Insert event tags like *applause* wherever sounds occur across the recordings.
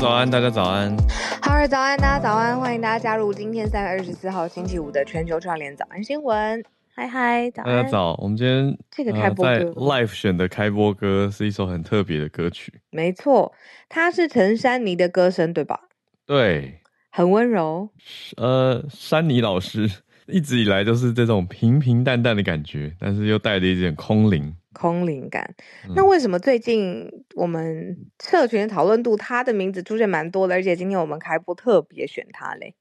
早安，大家早安。好儿早安，大家早安，欢迎大家加入今天三月二十四号星期五的全球串联早安新闻。嗨嗨，早，大家早。我们今天这个开播歌、呃、在 Live 选的开播歌是一首很特别的歌曲。没错，它是陈珊妮的歌声，对吧？对，很温柔。呃，珊妮老师一直以来都是这种平平淡淡的感觉，但是又带着一点空灵。空灵感，那为什么最近我们社群讨论度他的名字出现蛮多的，而且今天我们开播特别选他嘞？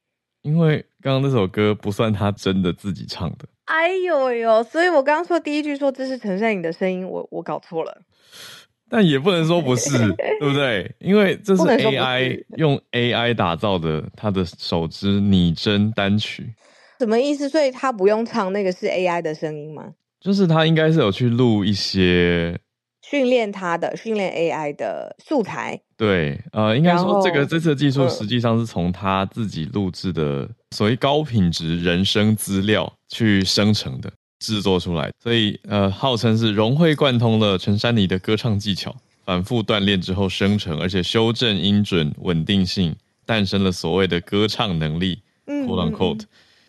因为刚刚那首歌不算他真的自己唱的。哎呦呦，所以我刚刚说第一句说这是陈善颖的声音，我我搞错了。但也不能说不是，对不对？因为这是 AI 是用 AI 打造的他的首支拟真单曲。什么意思？所以他不用唱那个是 AI 的声音吗？就是他应该是有去录一些训练他的训练 AI 的素材。对，呃，应该说这个这次的技术实际上是从他自己录制的所谓高品质人声资料去生成的制作出来，所以呃，号称是融会贯通了陈珊妮的歌唱技巧，反复锻炼之后生成，而且修正音准稳定性，诞生了所谓的歌唱能力。嗯，quote unquote。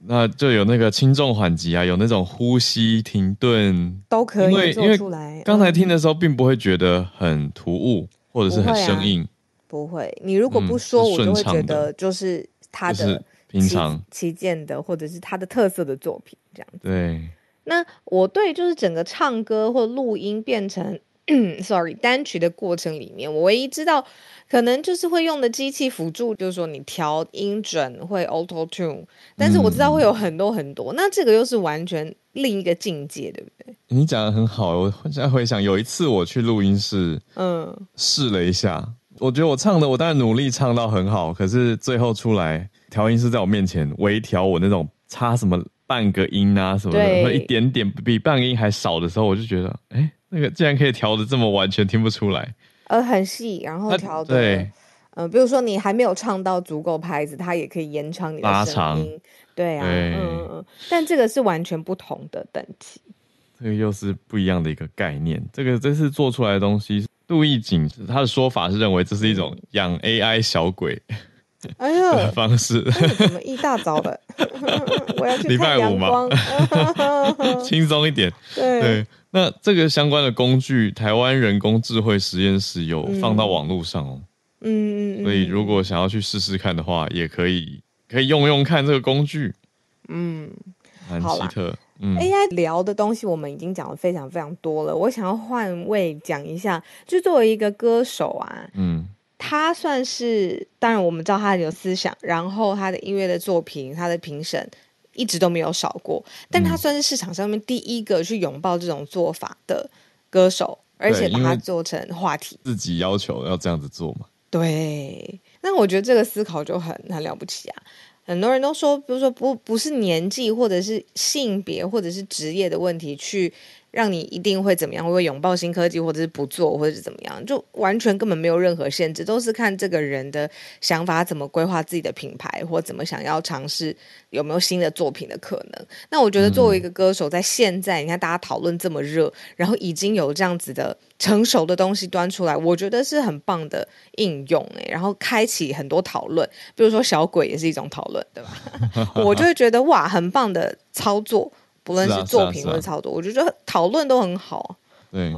那就有那个轻重缓急啊，有那种呼吸停顿都可以做出来。因为刚才听的时候，并不会觉得很突兀，或者是很生硬。不会，啊、不会，你如果不说，我就会觉得就是他的、就是、平常旗舰的，或者是他的特色的作品这样子。对。那我对就是整个唱歌或录音变成。*clears throat* Sorry，单曲的过程里面，我唯一知道可能就是会用的机器辅助，就是说你调音准会 Auto Tune，但是我知道会有很多很多，嗯、那这个又是完全另一个境界，对不对？你讲的很好，我现在回想有一次我去录音室，嗯，试了一下，我觉得我唱的我当然努力唱到很好，可是最后出来调音师在我面前微调我那种差什么半个音啊什么的，或一点点比半个音还少的时候，我就觉得，哎、欸。那个竟然可以调的这么完全听不出来，呃，很细，然后调的，对，嗯、呃，比如说你还没有唱到足够拍子，它也可以延长你的声音，对啊，对嗯，但这个是完全不同的等级，这个又是不一样的一个概念。这个这次做出来的东西，杜奕瑾他的说法是认为这是一种养 AI 小鬼。*laughs* 哎呀，方式怎么一大早的？*laughs* 我要去看阳光，礼拜五嘛，*laughs* 轻松一点。对，对，那这个相关的工具，台湾人工智慧实验室有放到网络上哦。嗯，所以如果想要去试试看的话，也可以可以用用看这个工具。嗯，很奇特。嗯，AI 聊的东西我们已经讲了非常非常多了，我想要换位讲一下，就作为一个歌手啊，嗯。他算是，当然我们知道他很有思想，然后他的音乐的作品，他的评审一直都没有少过，但他算是市场上面第一个去拥抱这种做法的歌手，而且把它做成话题，自己要求要这样子做嘛？对，那我觉得这个思考就很很了不起啊！很多人都说，比如说不不是年纪或者是性别或者是职业的问题去。让你一定会怎么样？会不会拥抱新科技，或者是不做，或者是怎么样？就完全根本没有任何限制，都是看这个人的想法怎么规划自己的品牌，或怎么想要尝试有没有新的作品的可能。那我觉得作为一个歌手，在现在、嗯、你看大家讨论这么热，然后已经有这样子的成熟的东西端出来，我觉得是很棒的应用诶。然后开启很多讨论，比如说小鬼也是一种讨论，对吧？*laughs* 我就会觉得哇，很棒的操作。不论是作品或者操作，我觉得讨论都很好。对，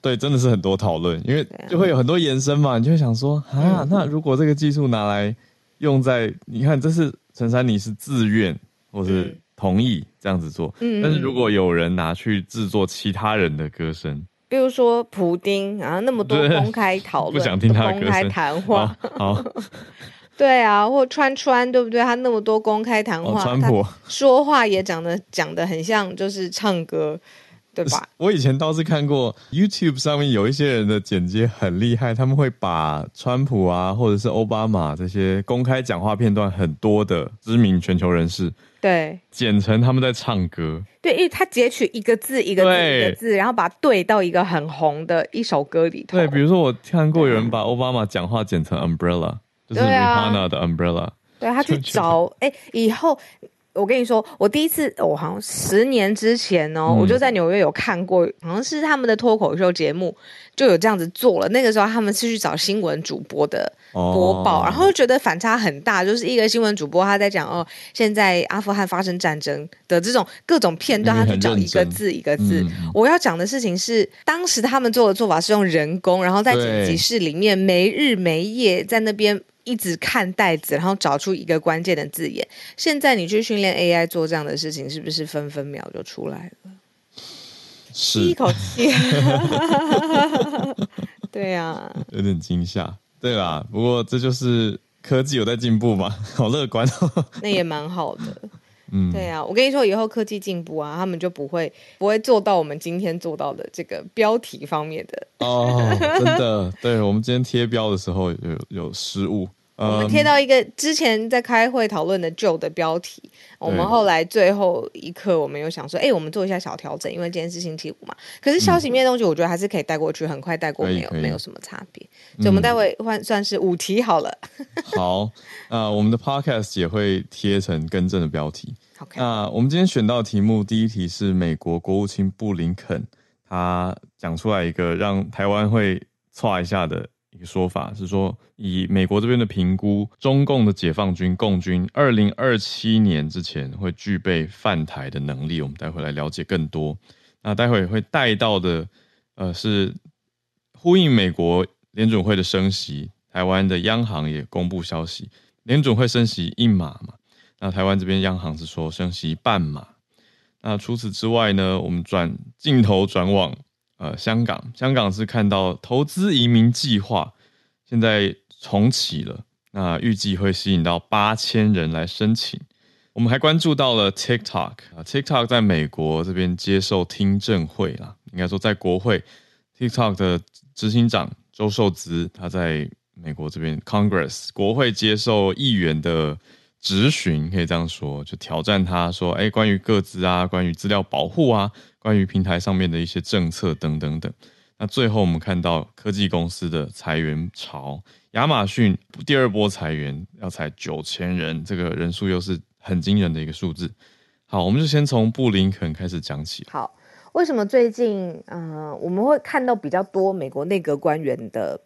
对，真的是很多讨论，因为就会有很多延伸嘛。你就会想说啊，那如果这个技术拿来用在，你看，这是陈珊妮是自愿或是同意这样子做，嗯，但是如果有人拿去制作其他人的歌声，比如说普丁啊，那么多公开讨论，不想听他的公开谈话，好。好 *laughs* 对啊，或川川对不对？他那么多公开谈话，哦、他说话也讲的讲的很像，就是唱歌，对吧？我以前倒是看过 YouTube 上面有一些人的剪接很厉害，他们会把川普啊，或者是奥巴马这些公开讲话片段很多的知名全球人士，对，剪成他们在唱歌。对，因为他截取一个字一个字一个字，然后把它对到一个很红的一首歌里头。对，比如说我看过有人把奥巴马讲话剪成 umbrella。就是 Rihanna 的 umbrella，对，啊、对他去找，*laughs* 哎，以后我跟你说，我第一次，我好像十年之前哦，嗯、我就在纽约有看过，好像是他们的脱口秀节目就有这样子做了。那个时候他们是去找新闻主播的播报，哦、然后觉得反差很大，就是一个新闻主播他在讲哦，现在阿富汗发生战争的这种各种片段，他去找一个字一个字。嗯、我要讲的事情是，当时他们做的做法是用人工，然后在剪辑室里面没日没夜在那边。一直看袋子，然后找出一个关键的字眼。现在你去训练 AI 做这样的事情，是不是分分秒就出来了？吸，一口气。*laughs* 对呀、啊，有点惊吓。对啦，不过这就是科技有在进步嘛，好乐观。那也蛮好的。嗯，对啊，我跟你说，以后科技进步啊，他们就不会不会做到我们今天做到的这个标题方面的哦，*laughs* 真的，对，我们今天贴标的时候有有失误。我们贴到一个之前在开会讨论的旧的标题，我们后来最后一刻我们又想说，哎，我们做一下小调整，因为今天是星期五嘛。可是消息面的东西，我觉得还是可以带过去，很快带过，没有没有什么差别。所以我们待会换算是五题好了。*laughs* 好，那我们的 podcast 也会贴成更正的标题。OK，那我们今天选到题目，第一题是美国国务卿布林肯，他讲出来一个让台湾会剉一下的。一个说法是说，以美国这边的评估，中共的解放军共军二零二七年之前会具备犯台的能力。我们待会来了解更多。那待会会带到的，呃，是呼应美国联准会的升息，台湾的央行也公布消息，联准会升息一码嘛。那台湾这边央行是说升息半码。那除此之外呢，我们转镜头转往。呃，香港，香港是看到投资移民计划现在重启了，那预计会吸引到八千人来申请。我们还关注到了 TikTok 啊，TikTok 在美国这边接受听证会啦，应该说在国会，TikTok 的执行长周受资他在美国这边 Congress 国会接受议员的质询，可以这样说，就挑战他说，哎，关于个资啊，关于资料保护啊。关于平台上面的一些政策等等等，那最后我们看到科技公司的裁员潮，亚马逊第二波裁员要裁九千人，这个人数又是很惊人的一个数字。好，我们就先从布林肯开始讲起。好，为什么最近呃我们会看到比较多美国内阁官员的？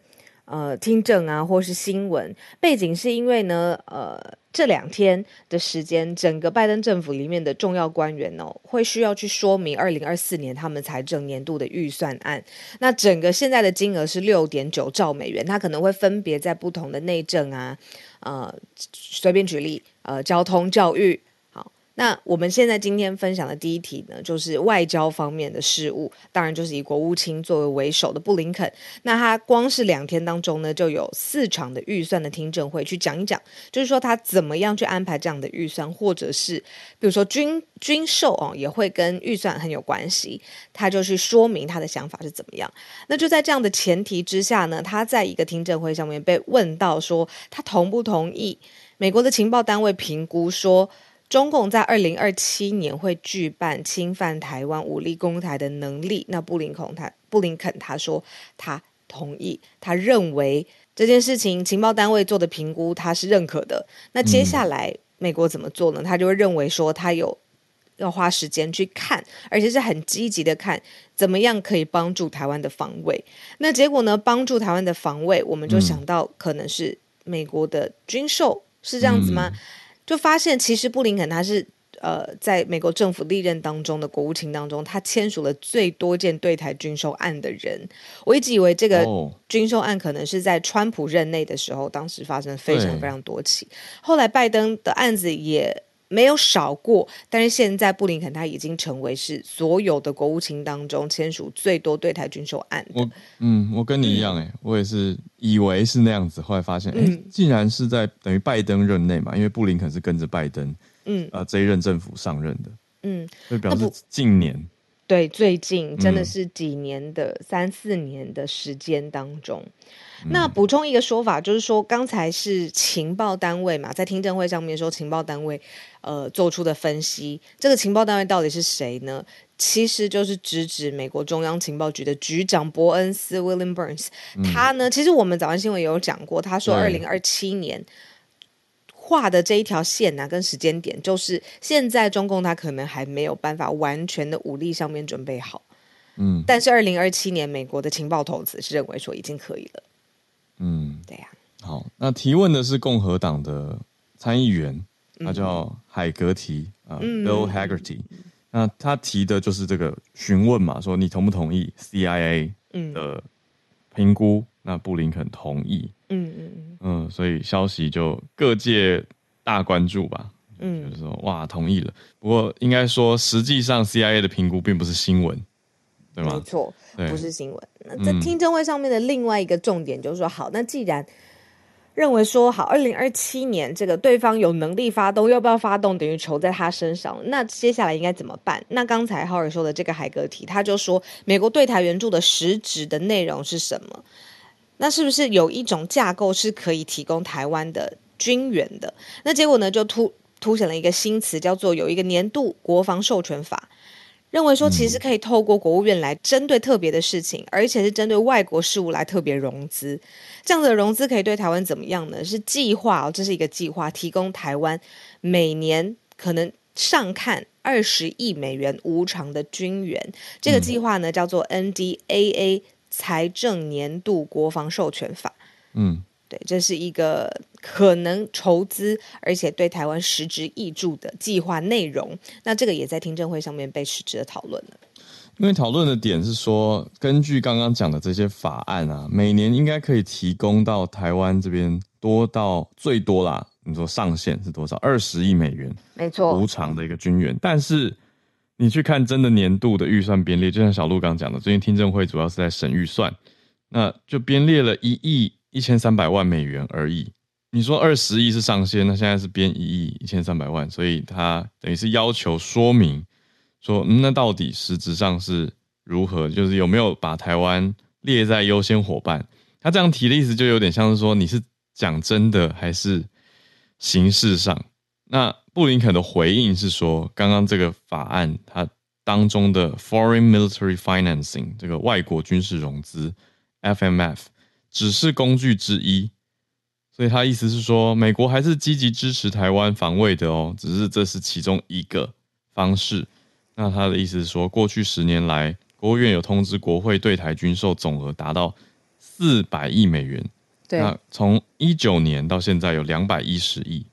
呃，听证啊，或是新闻背景，是因为呢，呃，这两天的时间，整个拜登政府里面的重要官员哦，会需要去说明二零二四年他们财政年度的预算案。那整个现在的金额是六点九兆美元，它可能会分别在不同的内政啊，呃，随便举例，呃，交通、教育。那我们现在今天分享的第一题呢，就是外交方面的事务，当然就是以国务卿作为为首的布林肯。那他光是两天当中呢，就有四场的预算的听证会，去讲一讲，就是说他怎么样去安排这样的预算，或者是比如说军军售哦，也会跟预算很有关系，他就去说明他的想法是怎么样。那就在这样的前提之下呢，他在一个听证会上面被问到说，他同不同意美国的情报单位评估说。中共在二零二七年会具备侵犯台湾、武力攻台的能力。那布林肯他布林肯他说他同意，他认为这件事情情报单位做的评估他是认可的。那接下来美国怎么做呢？他就会认为说他有要花时间去看，而且是很积极的看怎么样可以帮助台湾的防卫。那结果呢？帮助台湾的防卫，我们就想到可能是美国的军售，是这样子吗？就发现，其实布林肯他是呃，在美国政府历任当中的国务卿当中，他签署了最多件对台军售案的人。我一直以为这个军售案可能是在川普任内的时候，当时发生非常非常多起。后来拜登的案子也没有少过，但是现在布林肯他已经成为是所有的国务卿当中签署最多对台军售案。我嗯，我跟你一样哎、欸，嗯、我也是以为是那样子，后来发现哎，竟然是在等于拜登任内嘛，因为布林肯是跟着拜登，嗯，呃，这一任政府上任的，嗯，所以表示近年，对，最近真的是几年的、嗯、三四年的时间当中。那补充一个说法，就是说刚才是情报单位嘛，在听证会上面说情报单位呃做出的分析，这个情报单位到底是谁呢？其实就是直指美国中央情报局的局长伯恩斯 William Burns。他呢，其实我们早安新闻也有讲过，他说二零二七年画的这一条线呢、啊，跟时间点，就是现在中共他可能还没有办法完全的武力上面准备好。嗯，但是二零二七年美国的情报头子是认为说已经可以了。嗯，对呀、啊。好，那提问的是共和党的参议员，他叫海格提啊、嗯呃、，Bill Hagerty。那他提的就是这个询问嘛，说你同不同意 CIA 的评估？嗯、那布林肯同意。嗯嗯嗯嗯，所以消息就各界大关注吧。嗯，就是说哇，同意了。不过应该说，实际上 CIA 的评估并不是新闻，对吗？没错，不是新闻。那在听证会上面的另外一个重点就是说，好，那既然认为说好，二零二七年这个对方有能力发动，要不要发动，等于球在他身上。那接下来应该怎么办？那刚才浩尔说的这个海格提，他就说，美国对台援助的实质的内容是什么？那是不是有一种架构是可以提供台湾的军援的？那结果呢，就突凸显了一个新词，叫做有一个年度国防授权法，认为说其实可以透过国务院来针对特别的事情，而且是针对外国事务来特别融资。这样的融资可以对台湾怎么样呢？是计划哦，这是一个计划，提供台湾每年可能上看二十亿美元无偿的军援。这个计划呢，叫做 NDAA。财政年度国防授权法，嗯，对，这是一个可能筹资而且对台湾实质挹注的计划内容。那这个也在听证会上面被实质的讨论了。因为讨论的点是说，根据刚刚讲的这些法案啊，每年应该可以提供到台湾这边多到最多啦。你说上限是多少？二十亿美元，没错，无偿的一个军援，但是。你去看真的年度的预算编列，就像小鹿刚讲的，最近听证会主要是在审预算，那就编列了一亿一千三百万美元而已。你说二十亿是上限，那现在是编一亿一千三百万，所以他等于是要求说明说，那到底实质上是如何？就是有没有把台湾列在优先伙伴？他这样提的意思就有点像是说，你是讲真的还是形式上？那布林肯的回应是说，刚刚这个法案它当中的 Foreign Military Financing 这个外国军事融资 FMF 只是工具之一，所以他意思是说，美国还是积极支持台湾防卫的哦，只是这是其中一个方式。那他的意思是说，过去十年来，国务院有通知国会对台军售总额达到四百亿美元，对，那从一九年到现在有两百一十亿，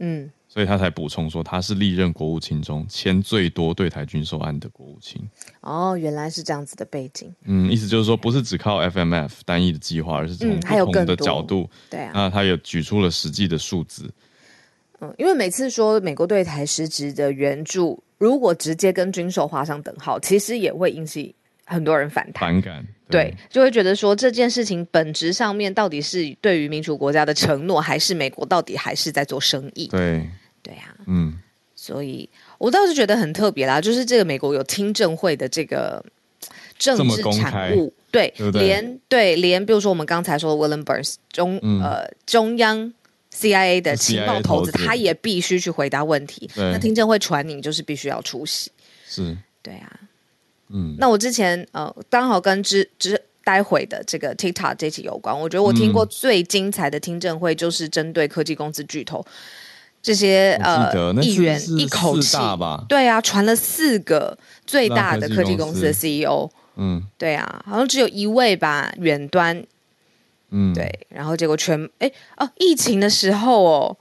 嗯。所以他才补充说，他是历任国务卿中签最多对台军售案的国务卿。哦，原来是这样子的背景。嗯，意思就是说，不是只靠 FMF 单一的计划，而是从不同的角度。嗯、对啊，那他也举出了实际的数字。嗯，因为每次说美国对台实质的援助，如果直接跟军售画上等号，其实也会引起很多人反弹、反感。对，对，就会觉得说这件事情本质上面到底是对于民主国家的承诺，还是美国到底还是在做生意？对。对呀、啊，嗯，所以我倒是觉得很特别啦，就是这个美国有听证会的这个政治产物，对，对对？连对连，比如说我们刚才说的 William Burns 中、嗯、呃中央 CIA 的情报头子，他也必须去回答问题。那听证会传你就是必须要出席，是，对啊，嗯，那我之前呃刚好跟之之待会的这个 TikTok 这期有关，我觉得我听过最精彩的听证会就是针对科技公司巨头。这些呃议员一口气，对啊，传了四个最大的科技公司的 CEO，嗯，对啊，好像只有一位吧，远端，嗯，对，然后结果全哎哦，疫情的时候哦，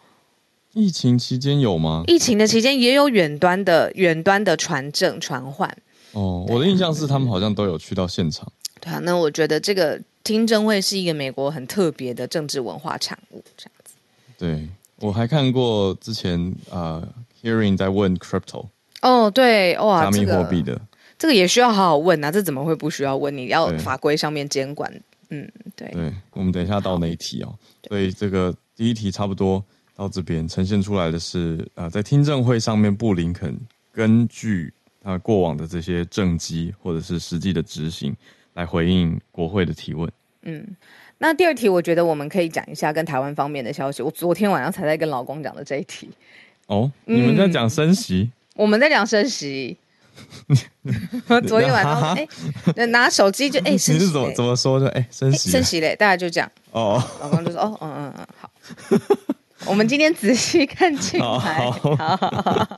疫情期间有吗？疫情的期间也有远端的远端的传证传唤。哦，我的印象是他们好像都有去到现场。对啊，那我觉得这个听证会是一个美国很特别的政治文化产物，这样子。对。我还看过之前啊、呃、，hearing 在问 crypto 哦，对，哇，加密货币的、这个，这个也需要好好问啊，这怎么会不需要问？你要法规上面监管，嗯，对。对，我们等一下到那一题哦。所以这个第一题差不多到这边呈现出来的是啊、呃，在听证会上面，布林肯根据他过往的这些政绩或者是实际的执行来回应国会的提问，嗯。那第二题，我觉得我们可以讲一下跟台湾方面的消息。我昨天晚上才在跟老公讲的这一题。哦，你们在讲升息？我们在讲升息。昨天晚上，*laughs* 哎、欸，拿手机就哎、欸，升息。你是怎么怎么说的？哎、欸，升息，升息嘞，大家就讲。哦，老公就说，哦，嗯嗯嗯，好。我们今天仔细看进来。好，好，好，好，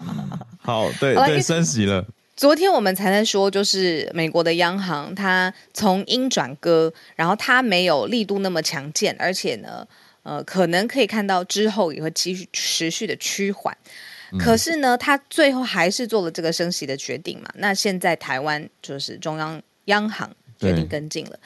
好，对对，升息了。昨天我们才在说，就是美国的央行，它从鹰转鸽，然后它没有力度那么强健，而且呢，呃，可能可以看到之后也会继续持续的趋缓。可是呢，它最后还是做了这个升息的决定嘛。那现在台湾就是中央央行决定跟进了。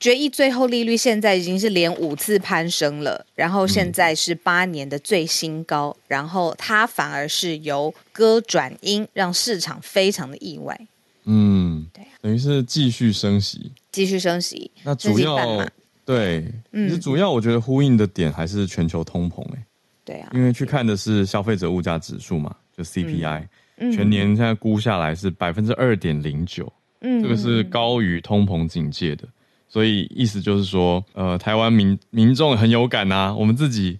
决议最后利率现在已经是连五次攀升了，然后现在是八年的最新高，嗯、然后它反而是由鸽转鹰，让市场非常的意外。嗯，对、啊，等于是继续升息，继续升息。那主要对，其实主要我觉得呼应的点还是全球通膨、欸，哎，对啊，因为去看的是消费者物价指数嘛，就 CPI，、嗯、全年现在估下来是百分之二点零九，嗯，这个是高于通膨警戒的。所以意思就是说，呃，台湾民民众很有感呐、啊。我们自己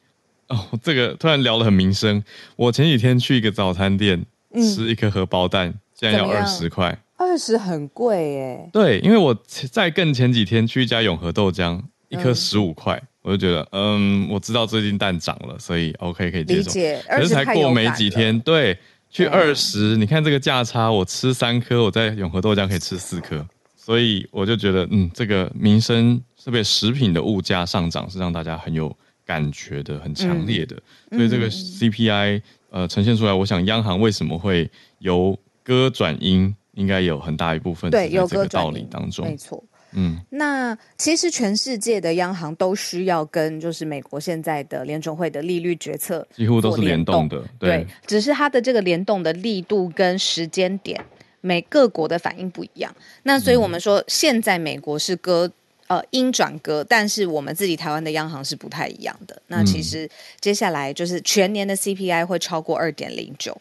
哦，这个突然聊得很民生。我前几天去一个早餐店、嗯、吃一颗荷包蛋，竟然要二十块，二十很贵耶。对，因为我在更前几天去一家永和豆浆，一颗十五块，我就觉得，嗯，我知道最近蛋涨了，所以 OK 可以接受。可是才过没几天，对，去二十、嗯，你看这个价差，我吃三颗，我在永和豆浆可以吃四颗。所以我就觉得，嗯，这个民生特别食品的物价上涨是让大家很有感觉的，很强烈的。嗯、所以这个 CPI 呃呈现出来，我想央行为什么会由鸽转鹰，应该有很大一部分对，有这个道理当中。没错，嗯，那其实全世界的央行都需要跟就是美国现在的联准会的利率决策几乎都是联动的对，对，只是它的这个联动的力度跟时间点。每各国的反应不一样，那所以我们说现在美国是鸽，呃，鹰转鸽，但是我们自己台湾的央行是不太一样的。那其实接下来就是全年的 CPI 会超过二点零九，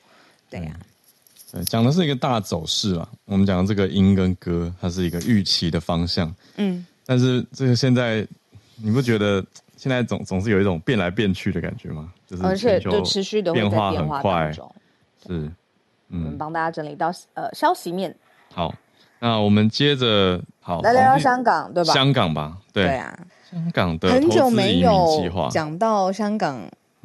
对呀、啊。对，讲的是一个大走势啊。我们讲的这个鹰跟歌，它是一个预期的方向。嗯。但是这个现在你不觉得现在总总是有一种变来变去的感觉吗？就是而且就持续的变化很快，是。嗯，我们帮大家整理到呃消息面。好，那我们接着好来聊聊香港，对吧？香港吧，对，对啊，香港的很久没有讲到香港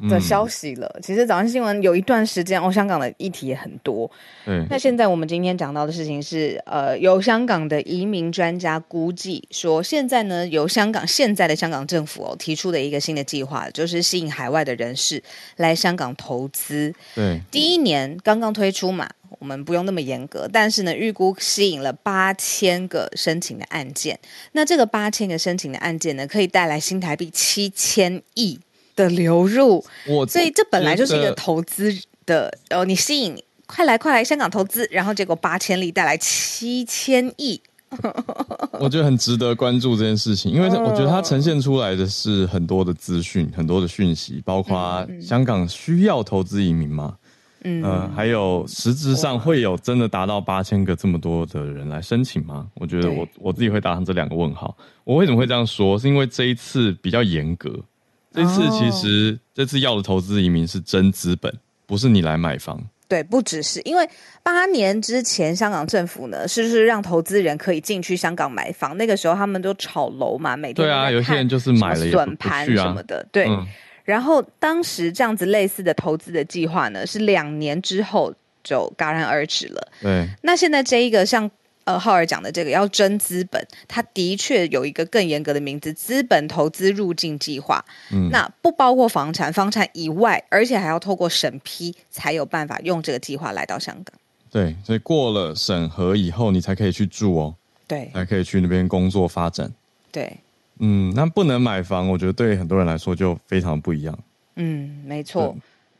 的消息了。嗯、其实早上新闻有一段时间哦，香港的议题也很多。嗯，那现在我们今天讲到的事情是，呃，有香港的移民专家估计说，现在呢，由香港现在的香港政府哦提出的一个新的计划，就是吸引海外的人士来香港投资。对，第一年刚刚推出嘛，我们不用那么严格，但是呢，预估吸引了八千个申请的案件。那这个八千个申请的案件呢，可以带来新台币七千亿。的流入，所以这本来就是一个投资的哦。你吸引快来快来香港投资，然后结果八千里带来七千亿，*laughs* 我觉得很值得关注这件事情，因为我觉得它呈现出来的是很多的资讯，很多的讯息，包括香港需要投资移民吗？嗯、呃，还有实质上会有真的达到八千个这么多的人来申请吗？我觉得我我自己会打上这两个问号。我为什么会这样说？是因为这一次比较严格。这次其实这次要的投资移民是真资本，不是你来买房。对，不只是因为八年之前香港政府呢，是不是让投资人可以进去香港买房？那个时候他们都炒楼嘛，每天对啊，有些人就是买了笋盘什么的。对、嗯，然后当时这样子类似的投资的计划呢，是两年之后就戛然而止了。对，那现在这一个像。呃，浩尔讲的这个要征资本，它的确有一个更严格的名字——资本投资入境计划。嗯，那不包括房产，房产以外，而且还要透过审批，才有办法用这个计划来到香港。对，所以过了审核以后，你才可以去住哦。对，才可以去那边工作发展。对，嗯，那不能买房，我觉得对很多人来说就非常不一样。嗯，没错。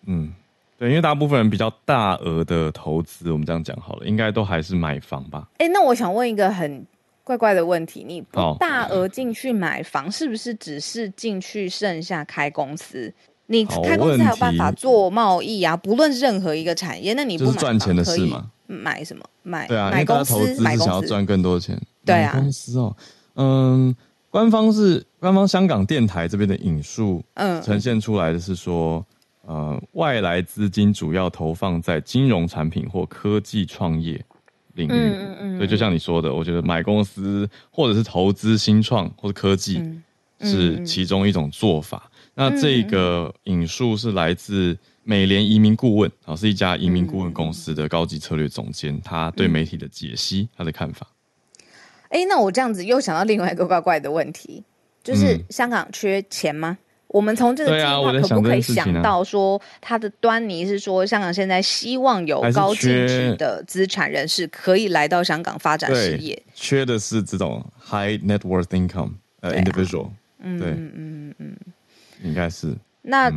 嗯。对，因为大部分人比较大额的投资，我们这样讲好了，应该都还是买房吧？哎，那我想问一个很怪怪的问题：你不大额进去买房，是不是只是进去剩下开公司？你开公司还有办法做贸易啊？不论任何一个产业，那你不买赚钱的事吗？买什么？买对啊，买公司，投资是想要赚更多钱。对啊，公司哦，嗯，官方是官方香港电台这边的引述，嗯，呈现出来的是说。呃，外来资金主要投放在金融产品或科技创业领域，嗯嗯嗯，所以就像你说的，我觉得买公司或者是投资新创或者科技是其中一种做法。那这个引述是来自美联移民顾问啊，是一家移民顾问公司的高级策略总监，他对媒体的解析，他的看法。哎、欸，那我这样子又想到另外一个怪怪的问题，就是香港缺钱吗？嗯、我们从这个计划可不可以想到说，它的端倪是说，香港现在希望有高净值的资产人士可以来到香港发展事业，缺的是这种 high net worth income 呃、uh, individual，嗯对，嗯嗯嗯，应该是。那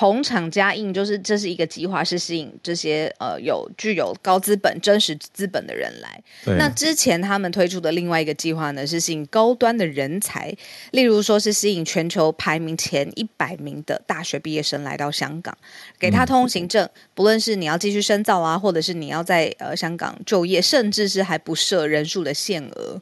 同厂加印就是这是一个计划，是吸引这些呃有具有高资本、真实资本的人来。那之前他们推出的另外一个计划呢，是吸引高端的人才，例如说是吸引全球排名前一百名的大学毕业生来到香港，给他通行证，嗯、不论是你要继续深造啊，或者是你要在呃香港就业，甚至是还不设人数的限额。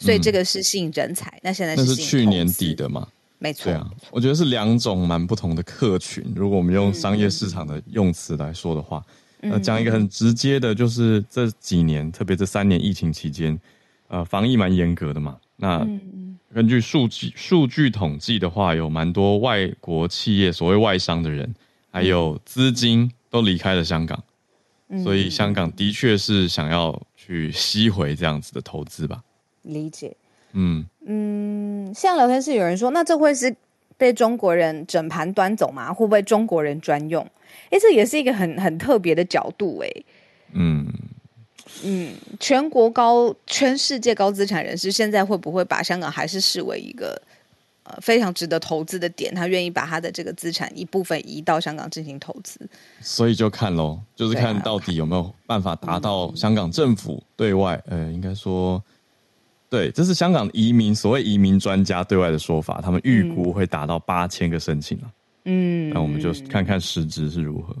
所以这个是吸引人才。嗯、那现在是去年底的吗？没错，对啊，我觉得是两种蛮不同的客群。如果我们用商业市场的用词来说的话，那讲、嗯、一个很直接的，就是这几年，特别这三年疫情期间，呃，防疫蛮严格的嘛。那根据数据数据统计的话，有蛮多外国企业，所谓外商的人，还有资金都离开了香港，嗯、所以香港的确是想要去吸回这样子的投资吧。理解。嗯嗯，像聊天室有人说，那这会是被中国人整盘端走吗？会不会中国人专用？哎，这也是一个很很特别的角度哎。嗯嗯，全国高全世界高资产人士现在会不会把香港还是视为一个呃非常值得投资的点？他愿意把他的这个资产一部分移到香港进行投资？所以就看喽，就是看到底有没有办法达到香港政府对外，呃，应该说。对，这是香港移民所谓移民专家对外的说法，他们预估会达到八千个申请。嗯，那我们就看看实质是如何。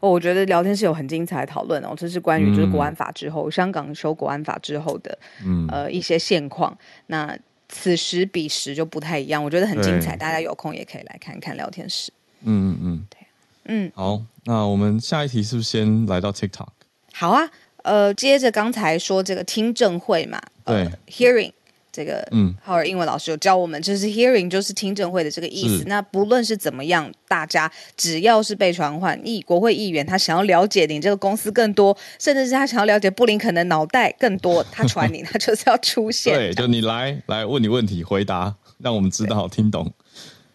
哦，我觉得聊天室有很精彩的讨论哦，这是关于就是国安法之后，嗯、香港修国安法之后的嗯呃一些现况。那此时彼时就不太一样，我觉得很精彩，大家有空也可以来看看聊天室。嗯嗯嗯，对，嗯，好，那我们下一题是不是先来到 TikTok？好啊。呃，接着刚才说这个听证会嘛，呃、对，hearing 这个，嗯，浩尔英文老师有教我们，就是 hearing 就是听证会的这个意思。那不论是怎么样，大家只要是被传唤议国会议员，他想要了解你这个公司更多，甚至是他想要了解布林肯的脑袋更多，他传你，他就是要出现。*laughs* 对，就你来来问你问题，回答，让我们知道对听懂。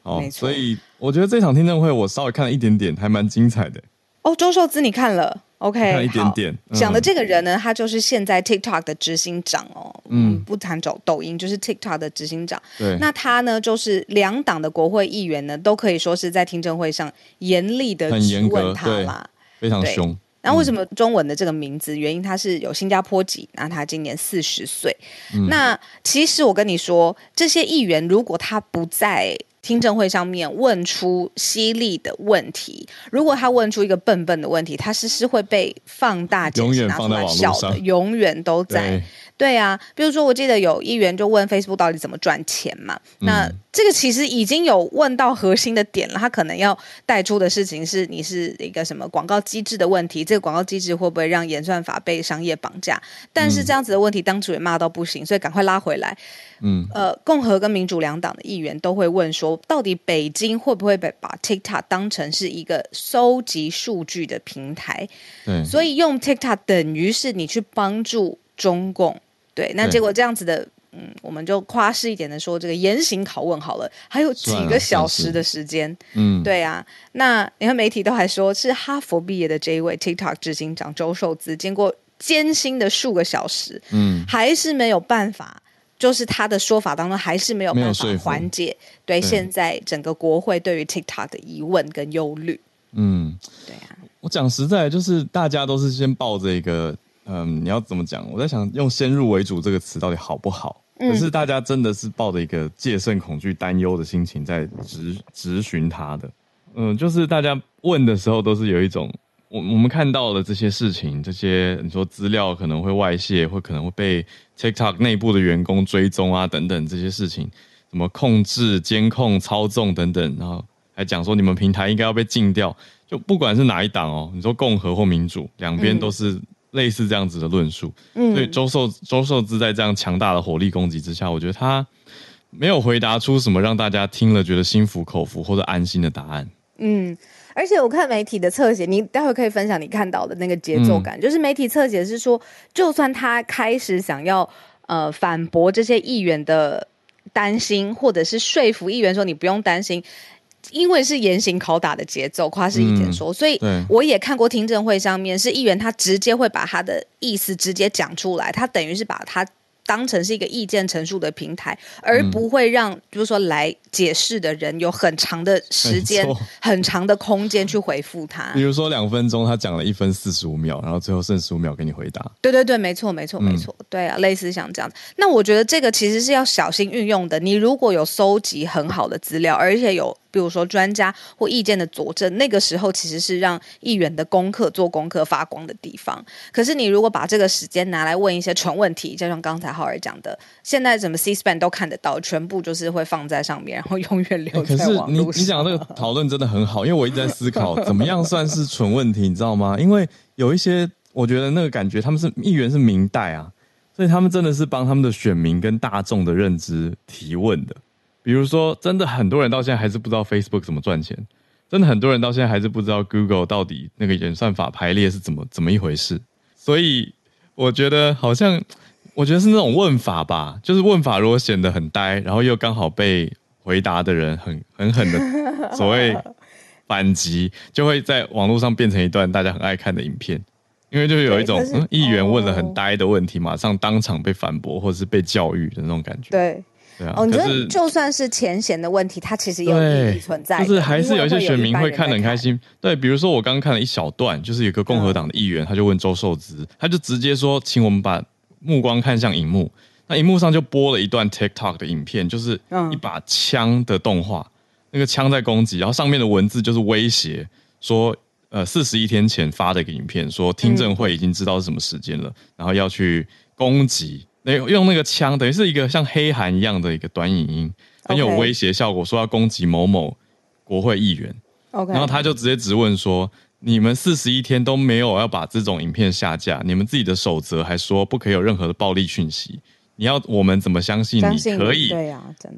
哦，*laughs* 所以我觉得这场听证会我稍微看了一点点，还蛮精彩的。哦，周寿资你看了？OK，一点点讲的这个人呢，他就是现在 TikTok 的执行长哦。嗯，不谈走抖音，就是 TikTok 的执行长。对，那他呢，就是两党的国会议员呢，都可以说是在听证会上严厉的质问他嘛，非常凶。那为什么中文的这个名字？原因他是有新加坡籍，那他今年四十岁。那其实我跟你说，这些议员如果他不在。听证会上面问出犀利的问题，如果他问出一个笨笨的问题，他是是会被放大解释拿出来笑的，永远都在。对啊，比如说，我记得有议员就问 Facebook 到底怎么赚钱嘛？嗯、那这个其实已经有问到核心的点了。他可能要带出的事情是，你是一个什么广告机制的问题？这个广告机制会不会让演算法被商业绑架？但是这样子的问题，当初也骂到不行，所以赶快拉回来。嗯，呃，共和跟民主两党的议员都会问说，到底北京会不会被把 TikTok 当成是一个收集数据的平台？对，所以用 TikTok 等于是你去帮助中共。对，那结果这样子的，嗯，我们就夸饰一点的说，这个严刑拷问好了，还有几个小时的时间，嗯，对啊，那你看媒体都还说是哈佛毕业的这一位 TikTok 执行长周受资，经过艰辛的数个小时，嗯，还是没有办法，就是他的说法当中还是没有办法缓解对。现在整个国会对于 TikTok 的疑问跟忧虑，嗯，对啊，我讲实在，就是大家都是先抱着一个。嗯，你要怎么讲？我在想用“先入为主”这个词到底好不好？嗯、可是大家真的是抱着一个戒慎恐惧、担忧的心情在质质询他的。嗯，就是大家问的时候都是有一种，我我们看到的这些事情，这些你说资料可能会外泄，或可能会被 TikTok 内部的员工追踪啊，等等这些事情，什么控制、监控、操纵等等，然后还讲说你们平台应该要被禁掉，就不管是哪一党哦，你说共和或民主，两边都是。类似这样子的论述，嗯，所以周受周受之在这样强大的火力攻击之下，我觉得他没有回答出什么让大家听了觉得心服口服或者安心的答案。嗯，而且我看媒体的侧写，你待会可以分享你看到的那个节奏感，嗯、就是媒体侧写是说，就算他开始想要呃反驳这些议员的担心，或者是说服议员说你不用担心。因为是严刑拷打的节奏，夸是一点说，嗯、所以我也看过听证会上面是议员他直接会把他的意思直接讲出来，他等于是把他。当成是一个意见陈述的平台，而不会让，比如说来解释的人有很长的时间、很长的空间去回复他。比如说两分钟，他讲了一分四十五秒，然后最后剩十五秒给你回答。对对对，没错没错没错，嗯、对啊，类似像这样子。那我觉得这个其实是要小心运用的。你如果有搜集很好的资料，而且有。比如说专家或意见的佐证，那个时候其实是让议员的功课做功课发光的地方。可是你如果把这个时间拿来问一些纯问题，就像刚才浩尔讲的，现在怎么 C-SPAN 都看得到，全部就是会放在上面，然后永远留在网络上。欸、可是你你讲这个讨论真的很好，因为我一直在思考 *laughs* 怎么样算是纯问题，你知道吗？因为有一些我觉得那个感觉他们是议员是明代啊，所以他们真的是帮他们的选民跟大众的认知提问的。比如说，真的很多人到现在还是不知道 Facebook 怎么赚钱，真的很多人到现在还是不知道 Google 到底那个演算法排列是怎么怎么一回事。所以我觉得好像，我觉得是那种问法吧，就是问法如果显得很呆，然后又刚好被回答的人很狠狠的所谓反击，就会在网络上变成一段大家很爱看的影片，因为就有一种嗯，议员问了很呆的问题，马上当场被反驳或者是被教育的那种感觉。对。对啊，哦，你觉得就算是浅显的问题，它其实有意义存在，就是还是有一些选民会看得很开心。对，比如说我刚刚看了一小段，就是有个共和党的议员，他就问周受之，他就直接说，请我们把目光看向荧幕。那荧幕上就播了一段 TikTok 的影片，就是一把枪的动画，那个枪在攻击，然后上面的文字就是威胁说，呃，四十一天前发的一个影片，说听证会已经知道是什么时间了，然后要去攻击。用那个枪，等于是一个像黑函一样的一个短影音，很有威胁效果，说要攻击某某国会议员。然后他就直接质问说：“你们四十一天都没有要把这种影片下架，你们自己的守则还说不可以有任何的暴力讯息，你要我们怎么相信你可以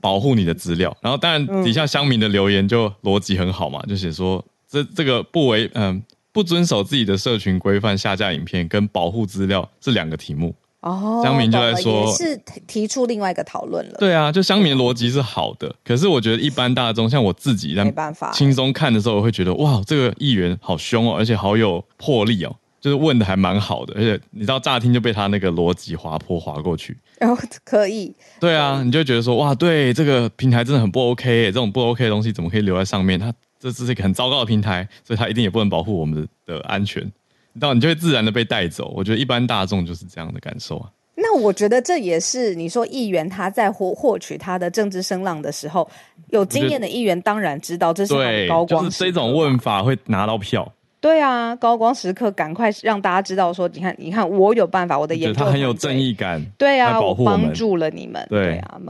保护你的资料？”然后当然底下乡民的留言就逻辑很好嘛，就写说：“这这个不为嗯不遵守自己的社群规范下架影片，跟保护资料是两个题目。”哦，乡民就在说，是提出另外一个讨论了。对啊，就乡民的逻辑是好的，可是我觉得一般大众，像我自己，没办法轻松看的时候，我会觉得哇，这个议员好凶哦，而且好有魄力哦，就是问的还蛮好的，而且你知道乍听就被他那个逻辑滑坡滑过去。然后可以，对啊，你就觉得说哇，对这个平台真的很不 OK，这种不 OK 的东西怎么可以留在上面？它这是一个很糟糕的平台，所以它一定也不能保护我们的的安全。到你就会自然的被带走。我觉得一般大众就是这样的感受啊。那我觉得这也是你说议员他在获获取他的政治声浪的时候，有经验的议员当然知道这是很高光是这种问法会拿到票。对啊，高光时刻，赶快让大家知道说，你看，你看，我有办法，我的研究他很有正义感。对啊，我帮助了你们。对，对啊，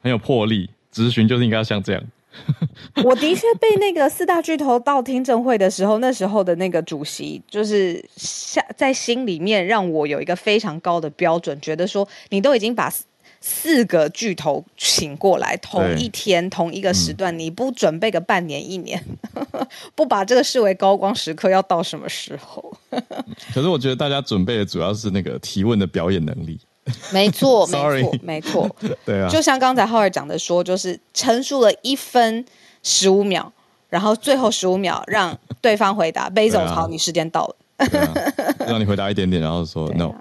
很有魄力。咨询就是应该要像这样。*laughs* 我的确被那个四大巨头到听证会的时候，那时候的那个主席就是下在心里面让我有一个非常高的标准，觉得说你都已经把四个巨头请过来，同一天同一个时段，嗯、你不准备个半年一年，*laughs* 不把这个视为高光时刻，要到什么时候？*laughs* 可是我觉得大家准备的主要是那个提问的表演能力。*laughs* 没错，*laughs* 没错，没错。*laughs* 对啊，就像刚才浩尔讲的说，就是陈述了一分十五秒，然后最后十五秒让对方回答。贝总，好，你时间到了。让你回答一点点，然后说 no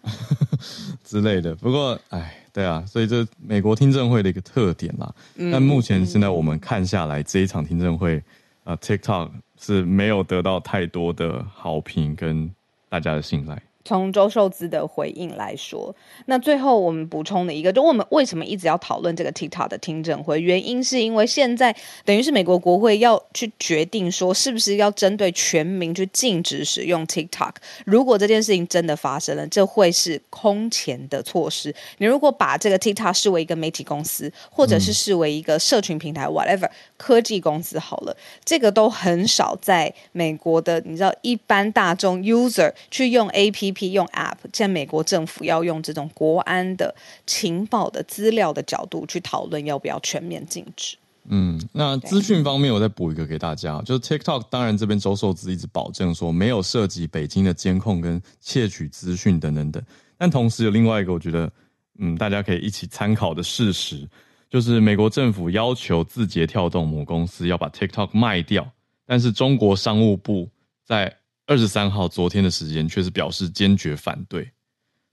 之类的。不过，哎，对啊，所以这美国听证会的一个特点啦。但目前现在我们看下来，这一场听证会啊，TikTok 是没有得到太多的好评跟大家的信赖。从周受资的回应来说，那最后我们补充的一个，就我们为什么一直要讨论这个 TikTok 的听证会？原因是因为现在等于是美国国会要去决定说，是不是要针对全民去禁止使用 TikTok。如果这件事情真的发生了，这会是空前的措施。你如果把这个 TikTok 视为一个媒体公司，或者是视为一个社群平台，whatever 科技公司好了，这个都很少在美国的你知道一般大众 user 去用 APP。批用 App，现在美国政府要用这种国安的情报的资料的角度去讨论要不要全面禁止。嗯，那资讯方面我再补一个给大家，就是 TikTok，当然这边周受资一直保证说没有涉及北京的监控跟窃取资讯等等等，但同时有另外一个我觉得，嗯，大家可以一起参考的事实，就是美国政府要求字节跳动母公司要把 TikTok 卖掉，但是中国商务部在二十三号昨天的时间却是表示坚决反对，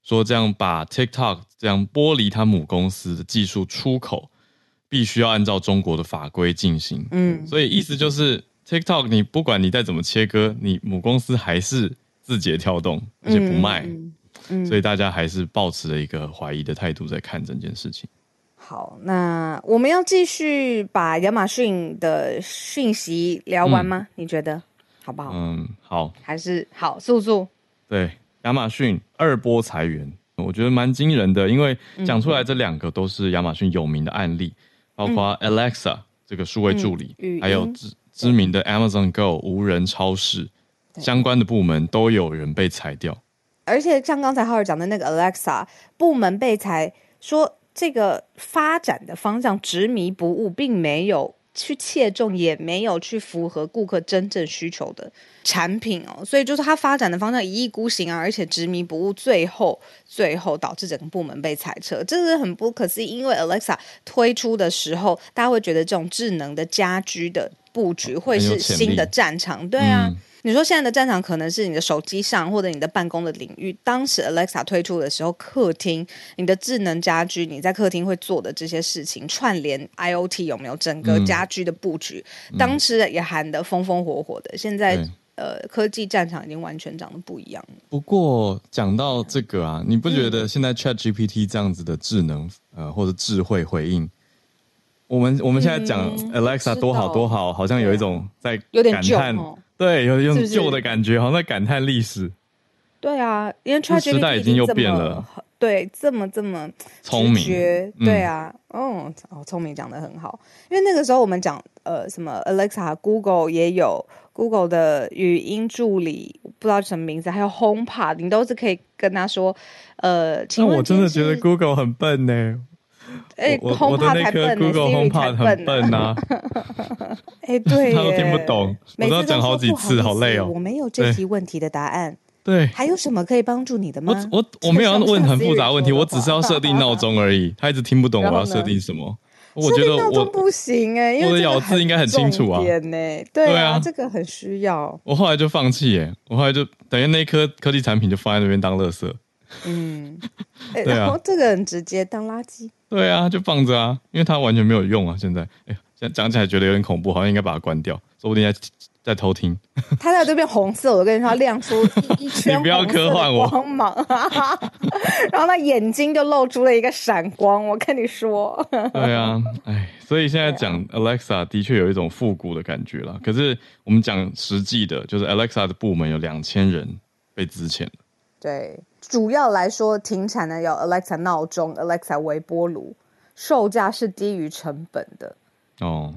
说这样把 TikTok 这样剥离他母公司的技术出口。必须要按照中国的法规进行，嗯，所以意思就是 TikTok，你不管你再怎么切割，你母公司还是字节跳动，而且不卖，嗯，嗯，所以大家还是抱持了一个怀疑的态度在看整件事情。好，那我们要继续把亚马逊的讯息聊完吗？嗯，你觉得好不好？嗯，好，还是好，速速。对，亚马逊二波裁员，我觉得蛮惊人的，因为讲出来这两个都是亚马逊有名的案例。包括 Alexa 这个数位助理，嗯、还有知知名的 Amazon Go 无人超市，相关的部门都有人被裁掉。而且像刚才浩尔讲的那个 Alexa 部门被裁，说这个发展的方向执迷不悟，并没有。去切中也没有去符合顾客真正需求的产品哦，所以就是它发展的方向一意孤行啊，而且执迷不悟，最后最后导致整个部门被裁撤，这是很不可思议。因为 Alexa 推出的时候，大家会觉得这种智能的家居的布局会是新的战场，对啊。嗯你说现在的战场可能是你的手机上或者你的办公的领域。当时 Alexa 推出的时候，客厅你的智能家居，你在客厅会做的这些事情，串联 IoT 有没有整个家居的布局？嗯、当时也喊得风风火火的。现在呃，科技战场已经完全长得不一样了。不过讲到这个啊，你不觉得现在 ChatGPT 这样子的智能呃或者智慧回应，我们我们现在讲 Alexa 多好多好，好像有一种在有点旧。对，有有旧的感觉，好像在感叹历史。对啊，因为时代已经又变了。对，这么这么聪明。对啊，嗯、哦，聪明讲的很好。因为那个时候我们讲呃什么 Alexa，Google 也有 Google 的语音助理，不知道什么名字，还有 HomePod，你都是可以跟他说呃。那我真的觉得 Google 很笨呢。*laughs* 哎，HomePod 才笨，Google HomePod 很笨呐。*laughs* 哎，对，*laughs* 他都听不懂，我都要讲好几次，好累哦。我没有这题问题的答案。对，还有什么可以帮助你的吗？我我我没有要问很复杂问题，我只是要设定闹钟而已。他一直听不懂我要设定什么。我觉得我不行哎，我的咬字应该很清楚啊。对啊，这个很需要。我后来就放弃耶，我后来就等于那颗科技产品就放在那边当垃圾。嗯，*laughs* 然后这个人直接当垃圾。对啊，就放着啊，因为它完全没有用啊。现在，哎，现在讲起来觉得有点恐怖，好像应该把它关掉，说不定在在偷听。它在这边红色，我跟你说，亮出一圈 *laughs* 红色的光芒，*laughs* 然后它眼睛就露出了一个闪光。我跟你说，对啊，哎，所以现在讲 Alexa 的确有一种复古的感觉了。可是我们讲实际的，就是 Alexa 的部门有两千人被资遣了。对。主要来说，停产的有 Alexa 闹钟、Alexa 微波炉，售价是低于成本的。哦，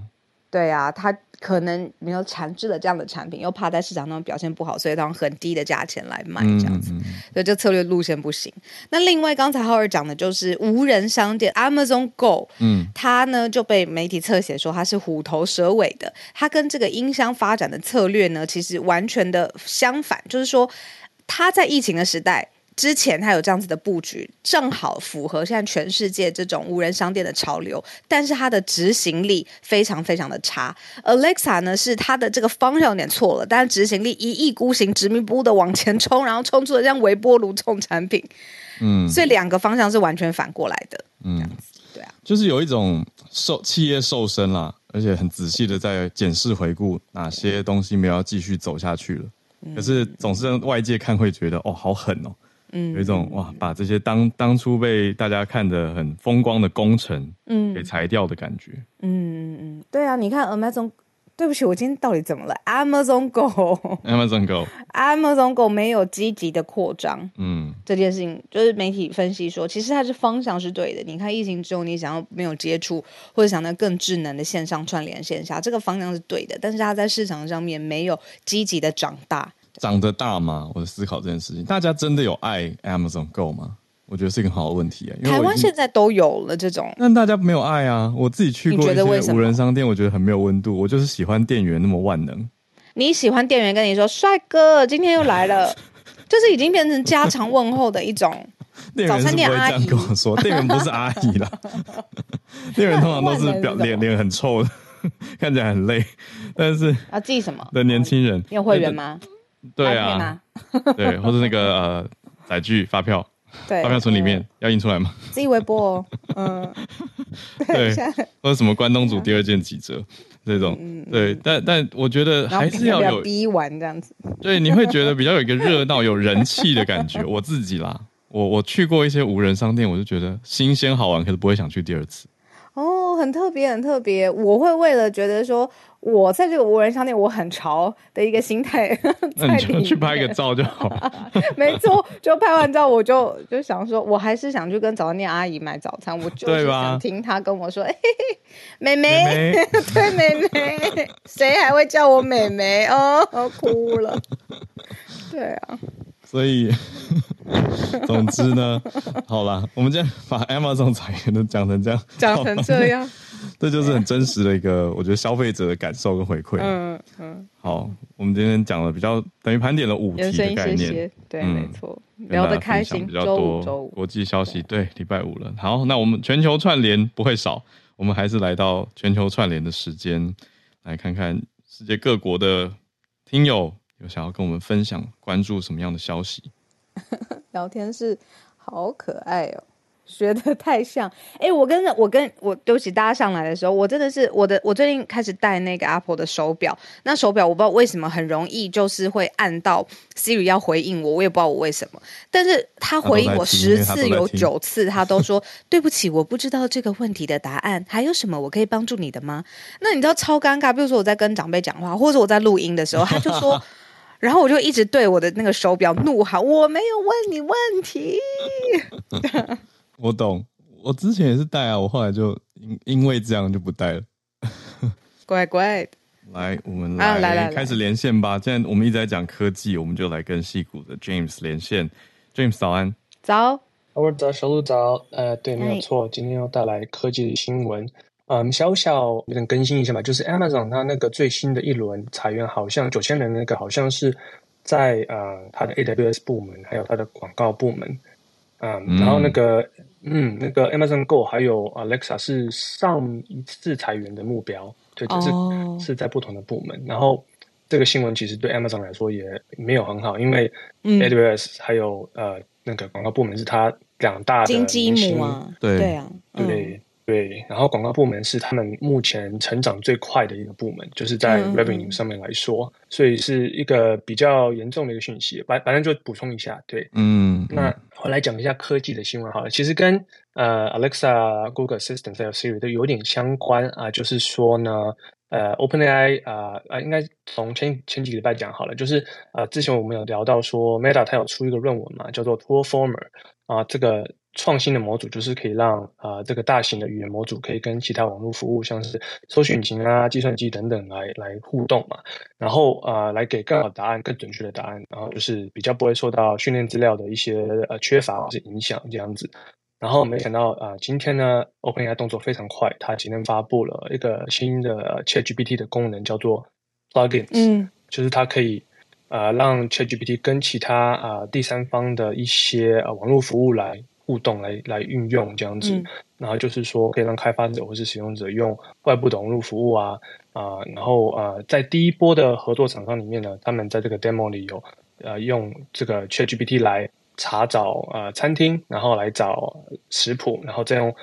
对啊，它可能没有产制的这样的产品，又怕在市场上表现不好，所以它用很低的价钱来卖这样子。嗯嗯、所以这策略路线不行。那另外，刚才浩尔讲的就是无人商店 Amazon Go，嗯，它呢就被媒体侧写说它是虎头蛇尾的。它跟这个音箱发展的策略呢，其实完全的相反，就是说它在疫情的时代。之前它有这样子的布局，正好符合现在全世界这种无人商店的潮流，但是它的执行力非常非常的差。Alexa 呢，是它的这个方向有点错了，但是执行力一意孤行、执迷不悟的往前冲，然后冲出了这样微波炉这种产品。嗯，所以两个方向是完全反过来的。嗯，这样子，对啊，就是有一种瘦企业瘦身啦，而且很仔细的在检视回顾哪些东西没有要继续走下去了。嗯，可是总是让外界看会觉得哦，好狠哦。嗯，有一种哇，把这些当当初被大家看得很风光的工程，嗯，给裁掉的感觉。嗯嗯嗯，对啊，你看 Amazon，对不起，我今天到底怎么了？Amazon Go，Amazon *laughs* Go，Amazon Go 没有积极的扩张。嗯，这件事情就是媒体分析说，其实它是方向是对的。你看疫情之后，你想要没有接触，或者想要更智能的线上串联线下，这个方向是对的。但是它在市场上面没有积极的长大。长得大吗？我在思考这件事情，大家真的有爱 Amazon Go 吗？我觉得是一个好的问题啊。台湾现在都有了这种，但大家没有爱啊。我自己去过一些无人商店，我觉得很没有温度。我就是喜欢店员那么万能。你喜欢店员跟你说：“帅哥，今天又来了。*laughs* ”就是已经变成家常问候的一种。早餐店阿姨跟我说：“店员不是阿姨啦，*laughs* 店员通常都是表脸脸很臭的，*laughs* 看起来很累。但是要记什么的年轻人？你有会员吗？对啊，对，或者那个呃载具发票。”对，发票存里面、嗯、要印出来吗？自己微波哦，*laughs* 嗯，对，或者什么关东煮第二件几折这种，嗯、对，但但我觉得还是要有逼玩这样子，对，你会觉得比较有一个热闹、有人气的感觉。*laughs* 我自己啦，我我去过一些无人商店，我就觉得新鲜好玩，可是不会想去第二次。哦，很特别，很特别。我会为了觉得说，我在这个无人商店，我很潮的一个心态，那你就去拍个照就好。*laughs* 没错，就拍完照，我就就想说，我还是想去跟早餐店阿姨买早餐，我就是想听她跟我说，哎，妹妹，妹 *laughs* 妹对妹妹，谁还会叫我妹妹哦？我哭了。*laughs* 对啊。所以，*laughs* 总之呢，好啦，我们今天把 Amazon 裁员都讲成这样，讲成这样，*laughs* 这就是很真实的一个，我觉得消费者的感受跟回馈。嗯嗯。好，我们今天讲了比较等于盘点了五题的概念，对，没错，聊得开心，比较多国际消息。对，礼拜五了。好，那我们全球串联不会少，我们还是来到全球串联的时间，来看看世界各国的听友。有想要跟我们分享关注什么样的消息？*laughs* 聊天室好可爱哦，学的太像。哎，我跟我跟我对不起，大家上来的时候，我真的是我的，我最近开始戴那个 Apple 的手表。那手表我不知道为什么很容易就是会按到 Siri 要回应我，我也不知道我为什么。但是他回应我十次有九次，他都说 *laughs* 对不起，我不知道这个问题的答案。还有什么我可以帮助你的吗？那你知道超尴尬。比如说我在跟长辈讲话，或者我在录音的时候，他就说。然后我就一直对我的那个手表怒喊：“我没有问你问题。*laughs* ”我懂，我之前也是戴啊，我后来就因因为这样就不戴了。*laughs* 乖乖，来，我们来、啊、来，来，来开始连线吧。现在我们一直在讲科技，我们就来跟戏谷的 James 连线。James 早安，早，我早，小鹿早。呃，对，没有错，今天要带来科技的新闻。嗯，小小有点更新一下吧，就是 Amazon 它那个最新的一轮裁员，好像九千人那个，好像是在呃它的 AWS 部门，还有它的广告部门。嗯，嗯然后那个嗯，那个 Amazon Go 还有 Alexa 是上一次裁员的目标，对，就是是在不同的部门。Oh. 然后这个新闻其实对 Amazon 来说也没有很好，因为 AWS 还有、嗯、呃那个广告部门是它两大的金鸡母啊，对对啊，对。嗯对，然后广告部门是他们目前成长最快的一个部门，就是在 revenue 上面来说，嗯、所以是一个比较严重的一个讯息。反反正就补充一下，对，嗯，那我来讲一下科技的新闻好了，其实跟呃 Alexa、Google Assistant 还有 Siri 都有点相关啊，就是说呢，呃，OpenAI 啊啊，应该从前前几个礼拜讲好了，就是呃，之前我们有聊到说 Meta 它有出一个论文嘛，叫做 Toolformer 啊，这个。创新的模组就是可以让啊、呃、这个大型的语言模组可以跟其他网络服务，像是搜寻引擎啊、计算机等等来来互动嘛，然后啊、呃、来给更好的答案、更准确的答案，然后就是比较不会受到训练资料的一些呃缺乏或是影响这样子。然后没想到啊、呃、今天呢，OpenAI 动作非常快，它今天发布了一个新的 ChatGPT 的功能，叫做 Plugins，嗯，就是它可以啊、呃、让 ChatGPT 跟其他啊、呃、第三方的一些呃网络服务来。互动来来运用这样子，嗯、然后就是说可以让开发者或是使用者用外部的网络服务啊啊、呃，然后啊、呃，在第一波的合作厂商里面呢，他们在这个 demo 里有呃用这个 ChatGPT 来查找呃餐厅，然后来找食谱，然后再用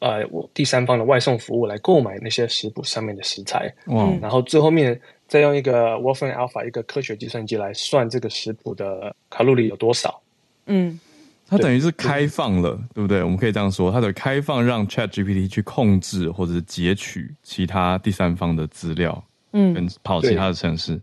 呃第三方的外送服务来购买那些食谱上面的食材，嗯，然后最后面再用一个 Wolfram Alpha 一个科学计算机来算这个食谱的卡路里有多少，嗯。它等于是开放了，对，对不对？我们可以这样说，它的开放让 ChatGPT 去控制或者是截取其他第三方的资料，嗯，跟跑其他的程式。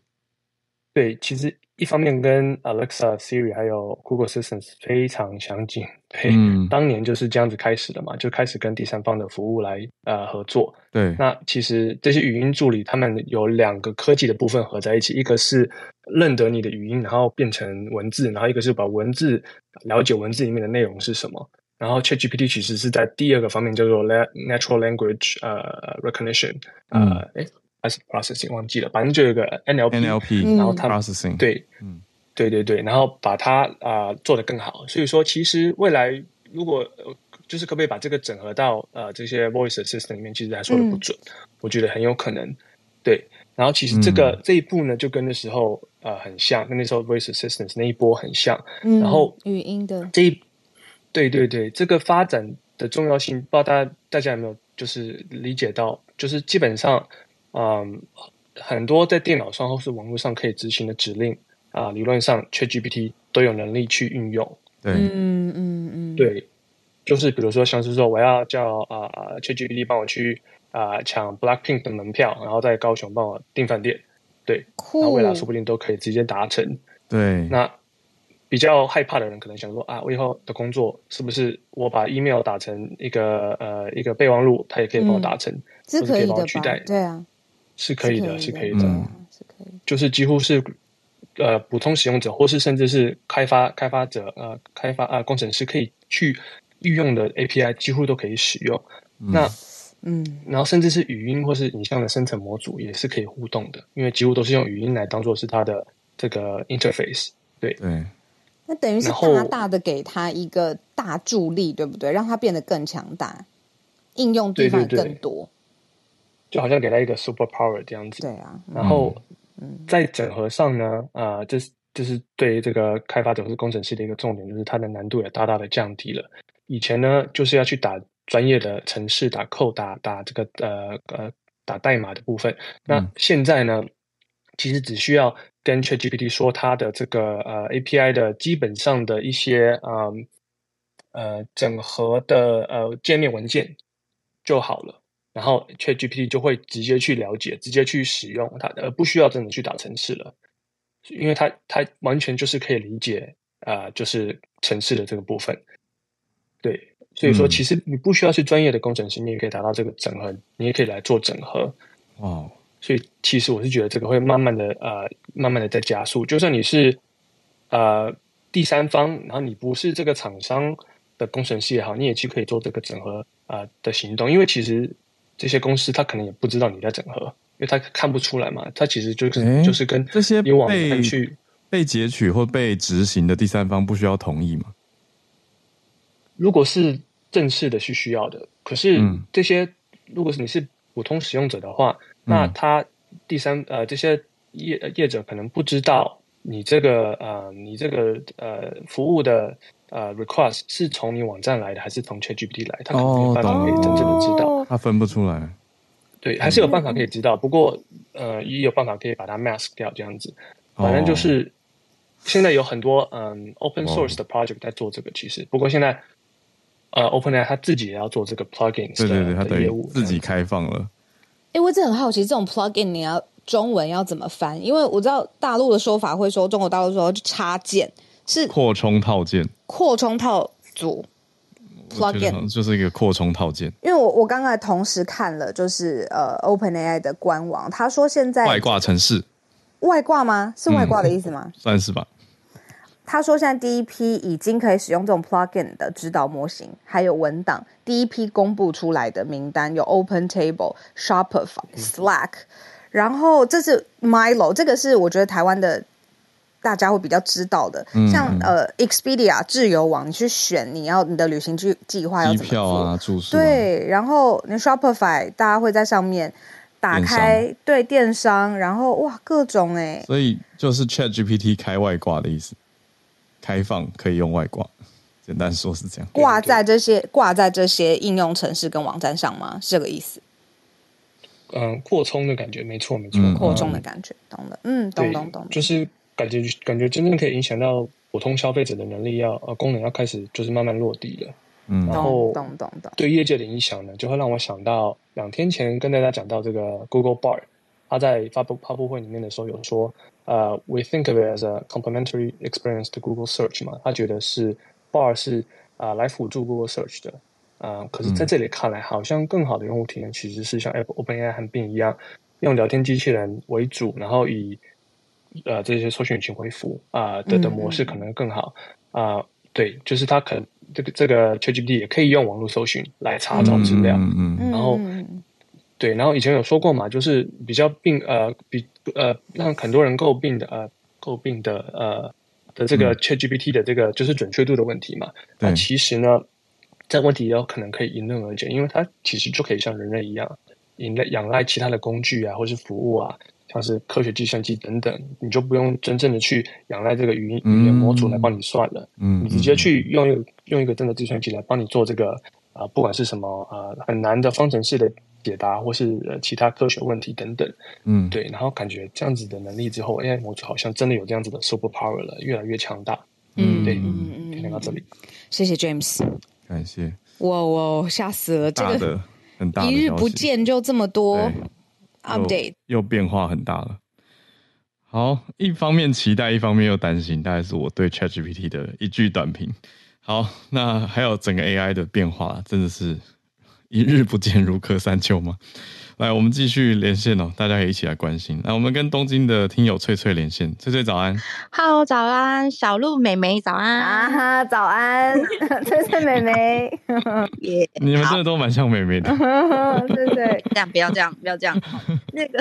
对，其实一方面跟 Alexa、Siri 还有 Google Assistant 非常相近。对，嗯，当年就是这样子开始的嘛，就开始跟第三方的服务来呃合作。对，那其实这些语音助理他们有两个科技的部分合在一起，一个是认得你的语音，然后变成文字，然后一个是把文字了解文字里面的内容是什么。然后 ChatGPT 其实是在第二个方面叫做 Natural Language 呃 Recognition，呃，哎、嗯。Processing 忘记了，反正就有个 NLP，NLP 然后它 processing 对，嗯，对对对，然后把它啊、呃、做得更好。所以说，其实未来如果就是可不可以把这个整合到呃这些 voice assistant 里面，其实还说的不准，嗯、我觉得很有可能。对，然后其实这个、嗯、这一步呢，就跟那时候呃很像，跟那时候 voice assistant 那一波很像。嗯、然后语音的这一，对对对，这个发展的重要性，不知道大家大家有没有就是理解到，就是基本上。嗯，很多在电脑上或是网络上可以执行的指令啊，理论上 ChatGPT 都有能力去运用。对，嗯嗯嗯，对，就是比如说像是说我要叫啊 ChatGPT 帮我去啊抢 Blackpink 的门票，然后在高雄帮我订饭店，对，那未来说不定都可以直接达成。对，那比较害怕的人可能想说啊，我以后的工作是不是我把 email 打成一个呃一个备忘录，它也可以帮我达成，嗯、是可以帮我？取代对啊。是可以的，是可以的，是可以，就是几乎是，呃，普通使用者或是甚至是开发开发者，呃，开发啊、呃，工程师可以去运用的 API，几乎都可以使用。嗯、那，嗯，然后甚至是语音或是影像的生成模组也是可以互动的，因为几乎都是用语音来当做是它的这个 interface。对对，那等于是大大的给他一个大助力，对不对？让他变得更强大，应用地方更多。对对对就好像给他一个 super power 这样子，对啊。然后，在整合上呢，啊、呃，这是这是对于这个开发者或是工程师的一个重点，就是它的难度也大大的降低了。以前呢，就是要去打专业的程式，打 code，打打这个呃呃打代码的部分。那现在呢，其实只需要跟 ChatGPT 说它的这个呃 API 的基本上的一些啊呃，呃整合的呃界面文件就好了。然后 ChatGPT 就会直接去了解，直接去使用它，而不需要真的去打程式了，因为它它完全就是可以理解啊、呃，就是程式的这个部分。对，所以说其实你不需要是专业的工程师，你也可以达到这个整合，你也可以来做整合。哦，所以其实我是觉得这个会慢慢的呃，慢慢的在加速。就算你是呃第三方，然后你不是这个厂商的工程师也好，你也去可以做这个整合啊、呃、的行动，因为其实。这些公司他可能也不知道你在整合，因为他看不出来嘛。他其实就是、欸、就是跟这些以往去被截取或被执行的第三方不需要同意吗？如果是正式的，是需要的。可是这些，嗯、如果是你是普通使用者的话，嗯、那他第三呃这些业业者可能不知道你这个呃你这个呃服务的。呃、uh，request 是从你网站来的，还是从 ChatGPT 来？他可能没有办法可以真正的知道，哦、他分不出来。对，还是有办法可以知道，嗯、不过呃，也有办法可以把它 mask 掉，这样子。反正就是、哦、现在有很多嗯 open source 的 project 在做这个，其实。哦、不过现在呃，OpenAI 他自己也要做这个 plugins 的，对对对，他的业务自己开放了。哎，我真的很好奇，这种 plugin 你要中文要怎么翻？因为我知道大陆的说法会说，中国大陆说就插件。是扩充套件，扩充套组，plugin 就是一个扩充套件。因为我我刚才同时看了，就是呃，OpenAI 的官网，他说现在外挂城市，外挂吗？是外挂的意思吗？嗯，算是吧。他说现在第一批已经可以使用这种 plugin 的指导模型，还有文档，第一批公布出来的名单有 OpenTable、Shopify、Slack，然后这是 Milo，这个是我觉得台湾的。大家会比较知道的，嗯、像呃，Expedia 自由网，你去选你要你的旅行计计划要怎么票啊，住宿啊，对，然后你 Shopify 大家会在上面打开对电商，然后哇，各种哎，所以就是 ChatGPT 开外挂的意思，开放可以用外挂，简单说是这样，挂在这些挂在这些应用程式跟网站上吗？是这个意思？嗯，扩充的感觉，没错没错，扩充的感觉，懂了，嗯，懂懂懂，就是。感觉感觉真正可以影响到普通消费者的能力要呃功能要开始就是慢慢落地了，嗯，然后对业界的影响呢，就会让我想到两天前跟大家讲到这个 Google Bard，他在发布发布会里面的时候有说，呃，we think of it as a complementary experience to Google Search 嘛，他觉得是 Bard 是啊、呃、来辅助 Google Search 的，啊、呃，可是在这里看来，好像更好的用户体验其实是像 Apple OpenAI 和 Bing 一样，用聊天机器人为主，然后以呃这些搜寻引擎为辅啊的的模式可能更好啊、呃，对，就是它可能这个这个 ChatGPT 也可以用网络搜寻来查找资料，嗯嗯，然后。对，然后以前有说过嘛，就是比较病呃比呃让很多人诟病的呃诟病的呃的这个 ChatGPT 的这个就是准确度的问题嘛。那、嗯、其实呢，这个问题有可能可以迎刃而解，因为它其实就可以像人类一样，依赖仰赖其他的工具啊，或是服务啊，像是科学计算机等等，你就不用真正的去仰赖这个语音语言模组来帮你算了，嗯，你直接去用一个用一个真的计算机来帮你做这个啊、呃，不管是什么啊、呃、很难的方程式的。解答或是呃其他科学问题等等，嗯，对，然后感觉这样子的能力之后，AI 模组好像真的有这样子的 super power 了，越来越强大。嗯，对，嗯嗯，先到这里，谢谢 James，感谢。哇哇，吓死了，这个很大，一日不见就这么多 update，又变化很大了。好，一方面期待，一方面又担心，大概是我对 ChatGPT 的一句短评。好，那还有整个 AI 的变化，真的是。一日不见如隔三秋吗？来，我们继续连线哦，大家也一起来关心。来，我们跟东京的听友翠翠连线，翠翠早安。Hello，早安，小鹿妹妹早安啊哈，早安，*laughs* 翠翠妹妹，*laughs* 耶，你们真的都蛮像妹妹的，对对，*laughs* 这样不要这样，不要这样。那个，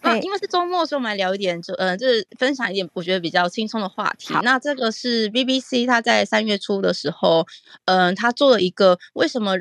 啊，因为是周末，所以我们来聊一点，就呃，就是分享一点我觉得比较轻松的话题。那这个是 BBC，他在三月初的时候，嗯、呃，他做了一个为什么。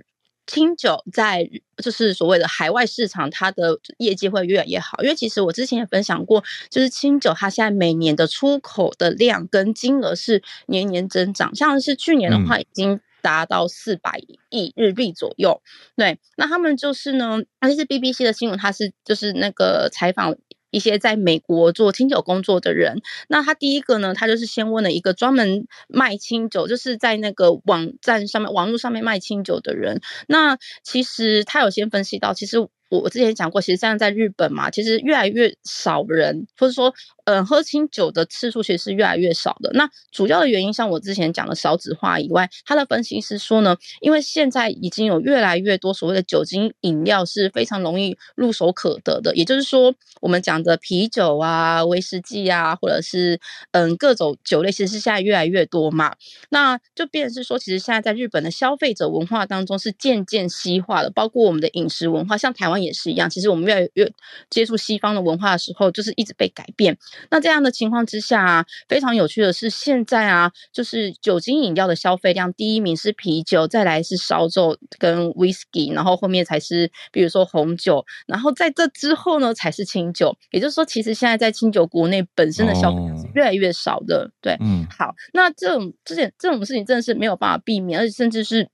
清酒在就是所谓的海外市场，它的业绩会越来越好。因为其实我之前也分享过，就是清酒它现在每年的出口的量跟金额是年年增长，像是去年的话已经达到四百亿日币左右。对，那他们就是呢，而且是 BBC 的新闻，它是就是那个采访。一些在美国做清酒工作的人，那他第一个呢，他就是先问了一个专门卖清酒，就是在那个网站上面、网络上面卖清酒的人。那其实他有先分析到，其实。我我之前讲过，其实现在在日本嘛，其实越来越少人，或者说，嗯、呃，喝清酒的次数其实是越来越少的。那主要的原因，像我之前讲的少子化以外，他的分析是说呢，因为现在已经有越来越多所谓的酒精饮料是非常容易入手可得的，也就是说，我们讲的啤酒啊、威士忌啊，或者是嗯各种酒类，其实是现在越来越多嘛。那就变是说，其实现在在日本的消费者文化当中是渐渐西化的，包括我们的饮食文化，像台湾。也是一样，其实我们越来越接触西方的文化的时候，就是一直被改变。那这样的情况之下啊，非常有趣的是，现在啊，就是酒精饮料的消费量，第一名是啤酒，再来是烧酒跟 whisky，然后后面才是比如说红酒，然后在这之后呢，才是清酒。也就是说，其实现在在清酒国内本身的消费量是越来越少的。哦、对，嗯，好，那这种这件这种事情真的是没有办法避免，而且甚至是。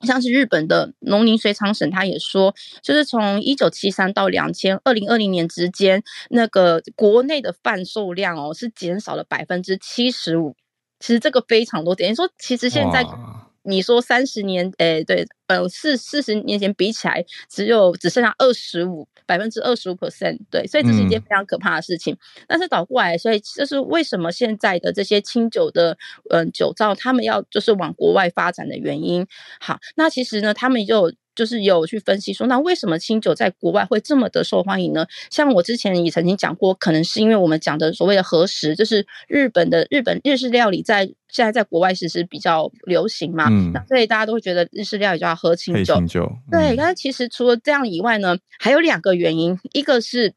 像是日本的农林水产省，他也说，就是从一九七三到两千二零二零年之间，那个国内的贩售量哦是减少了百分之七十五。其实这个非常多，等于说，其实现在你说三十年，诶，对，呃，四四十年前比起来，只有只剩下二十五。百分之二十五 percent，对，所以这是一件非常可怕的事情。嗯、但是倒过来，所以这是为什么现在的这些清酒的嗯、呃、酒造，他们要就是往国外发展的原因。好，那其实呢，他们就。就是有去分析说，那为什么清酒在国外会这么的受欢迎呢？像我之前也曾经讲过，可能是因为我们讲的所谓的和食，就是日本的日本日式料理在现在在国外其实比较流行嘛，嗯，那所以大家都会觉得日式料理就要喝清酒。清酒嗯、对，但是其实除了这样以外呢，还有两个原因，一个是。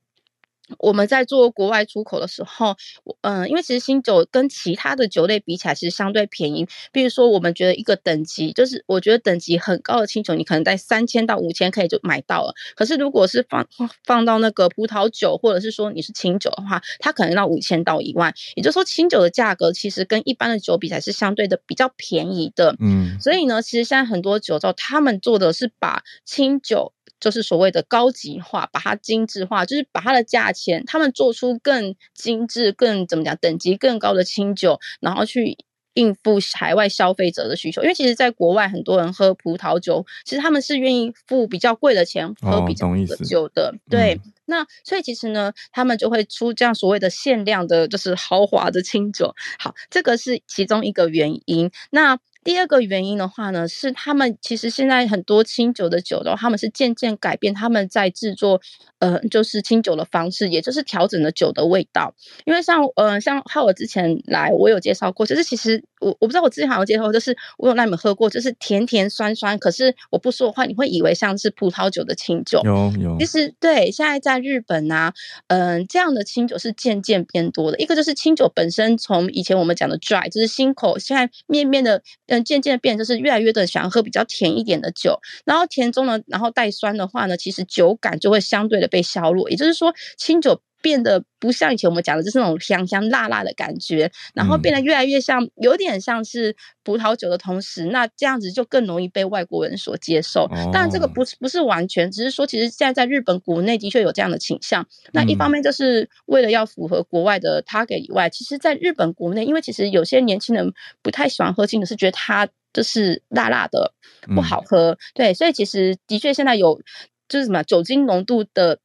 我们在做国外出口的时候，嗯、呃，因为其实清酒跟其他的酒类比起来，其实相对便宜。比如说，我们觉得一个等级，就是我觉得等级很高的清酒，你可能在三千到五千可以就买到了。可是如果是放放到那个葡萄酒，或者是说你是清酒的话，它可能要五千到一万。也就是说，清酒的价格其实跟一般的酒比起来是相对的比较便宜的。嗯，所以呢，其实现在很多酒造他们做的是把清酒。就是所谓的高级化，把它精致化，就是把它的价钱，他们做出更精致、更怎么讲，等级更高的清酒，然后去应付海外消费者的需求。因为其实，在国外很多人喝葡萄酒，其实他们是愿意付比较贵的钱喝比较贵的酒的。对，那所以其实呢，他们就会出这样所谓的限量的，就是豪华的清酒。好，这个是其中一个原因。那第二个原因的话呢，是他们其实现在很多清酒的酒的话，他们是渐渐改变他们在制作，呃，就是清酒的方式，也就是调整了酒的味道。因为像，呃，像浩尔之前来，我有介绍过，就是其实我我不知道我之前好像介绍过，就是我有让你们喝过，就是甜甜酸酸，可是我不说的话，你会以为像是葡萄酒的清酒。有有。其实对，现在在日本啊，嗯、呃，这样的清酒是渐渐变多的。一个就是清酒本身，从以前我们讲的 dry，就是新口，现在面面的。嗯，渐渐变就是越来越的想要喝比较甜一点的酒，然后甜中呢，然后带酸的话呢，其实酒感就会相对的被削弱。也就是说，清酒变得不像以前我们讲的，就是那种香香辣辣的感觉，然后变得越来越像，有点像是葡萄酒的同时，那这样子就更容易被外国人所接受。当然，这个不是不是完全，只是说其实现在在日本国内的确有这样的倾向。那一方面就是为了要符合国外的 target 以外，其实在日本国内，因为其实有些年轻人不太喜欢喝清酒，是觉得它就是辣辣的不好喝。对，所以其实的确现在有就是什么酒精浓度的。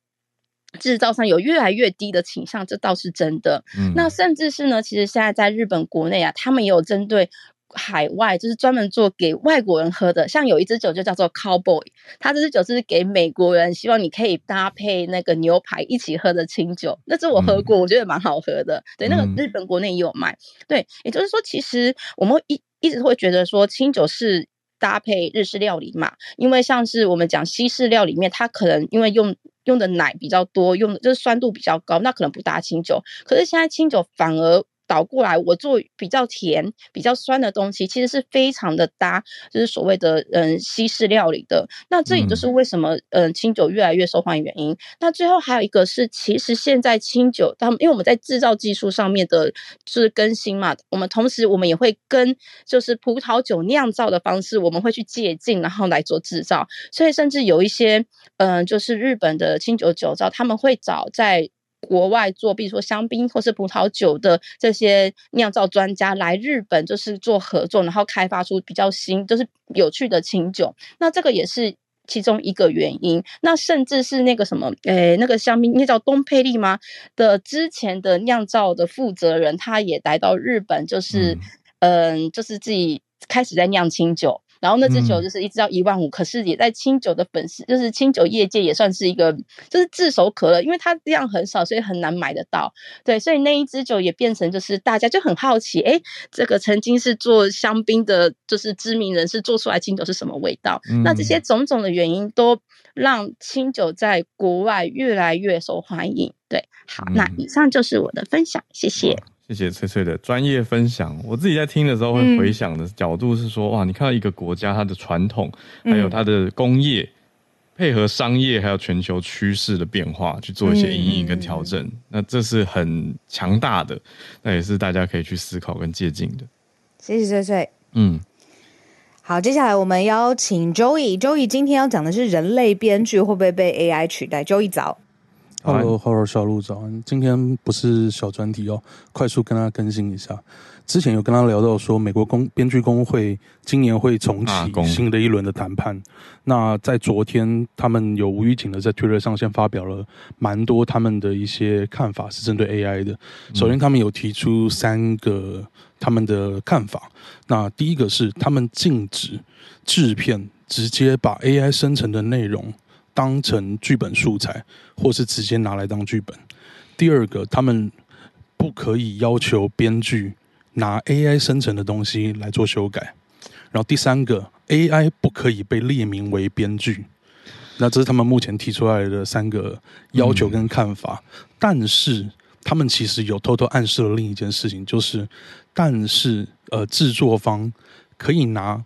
制造商有越来越低的倾向，这倒是真的。嗯，那甚至是呢，其实现在在日本国内啊，他们也有针对海外，就是专门做给外国人喝的。像有一支酒就叫做 Cowboy，它这支酒是给美国人，希望你可以搭配那个牛排一起喝的清酒。那支我喝过，我觉得蛮好喝的。对，那个日本国内也有卖。对，也就是说，其实我们一一直会觉得说清酒是。搭配日式料理嘛，因为像是我们讲西式料理面，它可能因为用用的奶比较多，用的就是酸度比较高，那可能不搭清酒。可是现在清酒反而。倒过来，我做比较甜、比较酸的东西，其实是非常的搭，就是所谓的嗯西式料理的。那这也就是为什么嗯清酒越来越受欢迎原因。那最后还有一个是，其实现在清酒，他们因为我们在制造技术上面的就是更新嘛，我们同时我们也会跟就是葡萄酒酿造的方式，我们会去借鉴，然后来做制造。所以甚至有一些嗯就是日本的清酒酒造，他们会找在。国外做，比如说香槟或是葡萄酒的这些酿造专家来日本，就是做合作，然后开发出比较新，就是有趣的清酒。那这个也是其中一个原因。那甚至是那个什么，诶，那个香槟，那叫东佩利吗？的之前的酿造的负责人，他也来到日本，就是嗯、呃，就是自己开始在酿清酒。然后那支酒就是一直要一万五，可是也在清酒的粉丝，就是清酒业界也算是一个，就是炙手可热，因为它量很少，所以很难买得到。对，所以那一支酒也变成就是大家就很好奇，哎，这个曾经是做香槟的，就是知名人士做出来清酒是什么味道？嗯。那这些种种的原因都让清酒在国外越来越受欢迎。对，好，那以上就是我的分享，谢谢。谢谢翠翠的专业分享。我自己在听的时候会回想的角度是说，嗯、哇，你看到一个国家它的传统，还有它的工业，嗯、配合商业还有全球趋势的变化去做一些阴影跟调整，嗯，那这是很强大的，那也是大家可以去思考跟借鉴的。谢谢翠翠。嗯，好，接下来我们邀请 Joey。Joey 今天要讲的是人类编剧会不会被 AI 取代？Joey 早。Hello，Hello，小鹿早安。今天不是小专题哦，快速跟他更新一下。之前有跟他聊到说，美国工编剧工会今年会重启新的一轮的谈判。那在昨天，他们有无预警的在 Twitter 上先发表了蛮多他们的一些看法，是针对 AI 的。首先，他们有提出三个他们的看法。那第一个是，他们禁止制片直接把 AI 生成的内容。当成剧本素材，或是直接拿来当剧本。第二个，他们不可以要求编剧拿 AI 生成的东西来做修改。然后第三个，AI 不可以被列名为编剧。那这是他们目前提出来的三个要求跟看法。但是他们其实有偷偷暗示了另一件事情，就是，但是呃，制作方可以拿。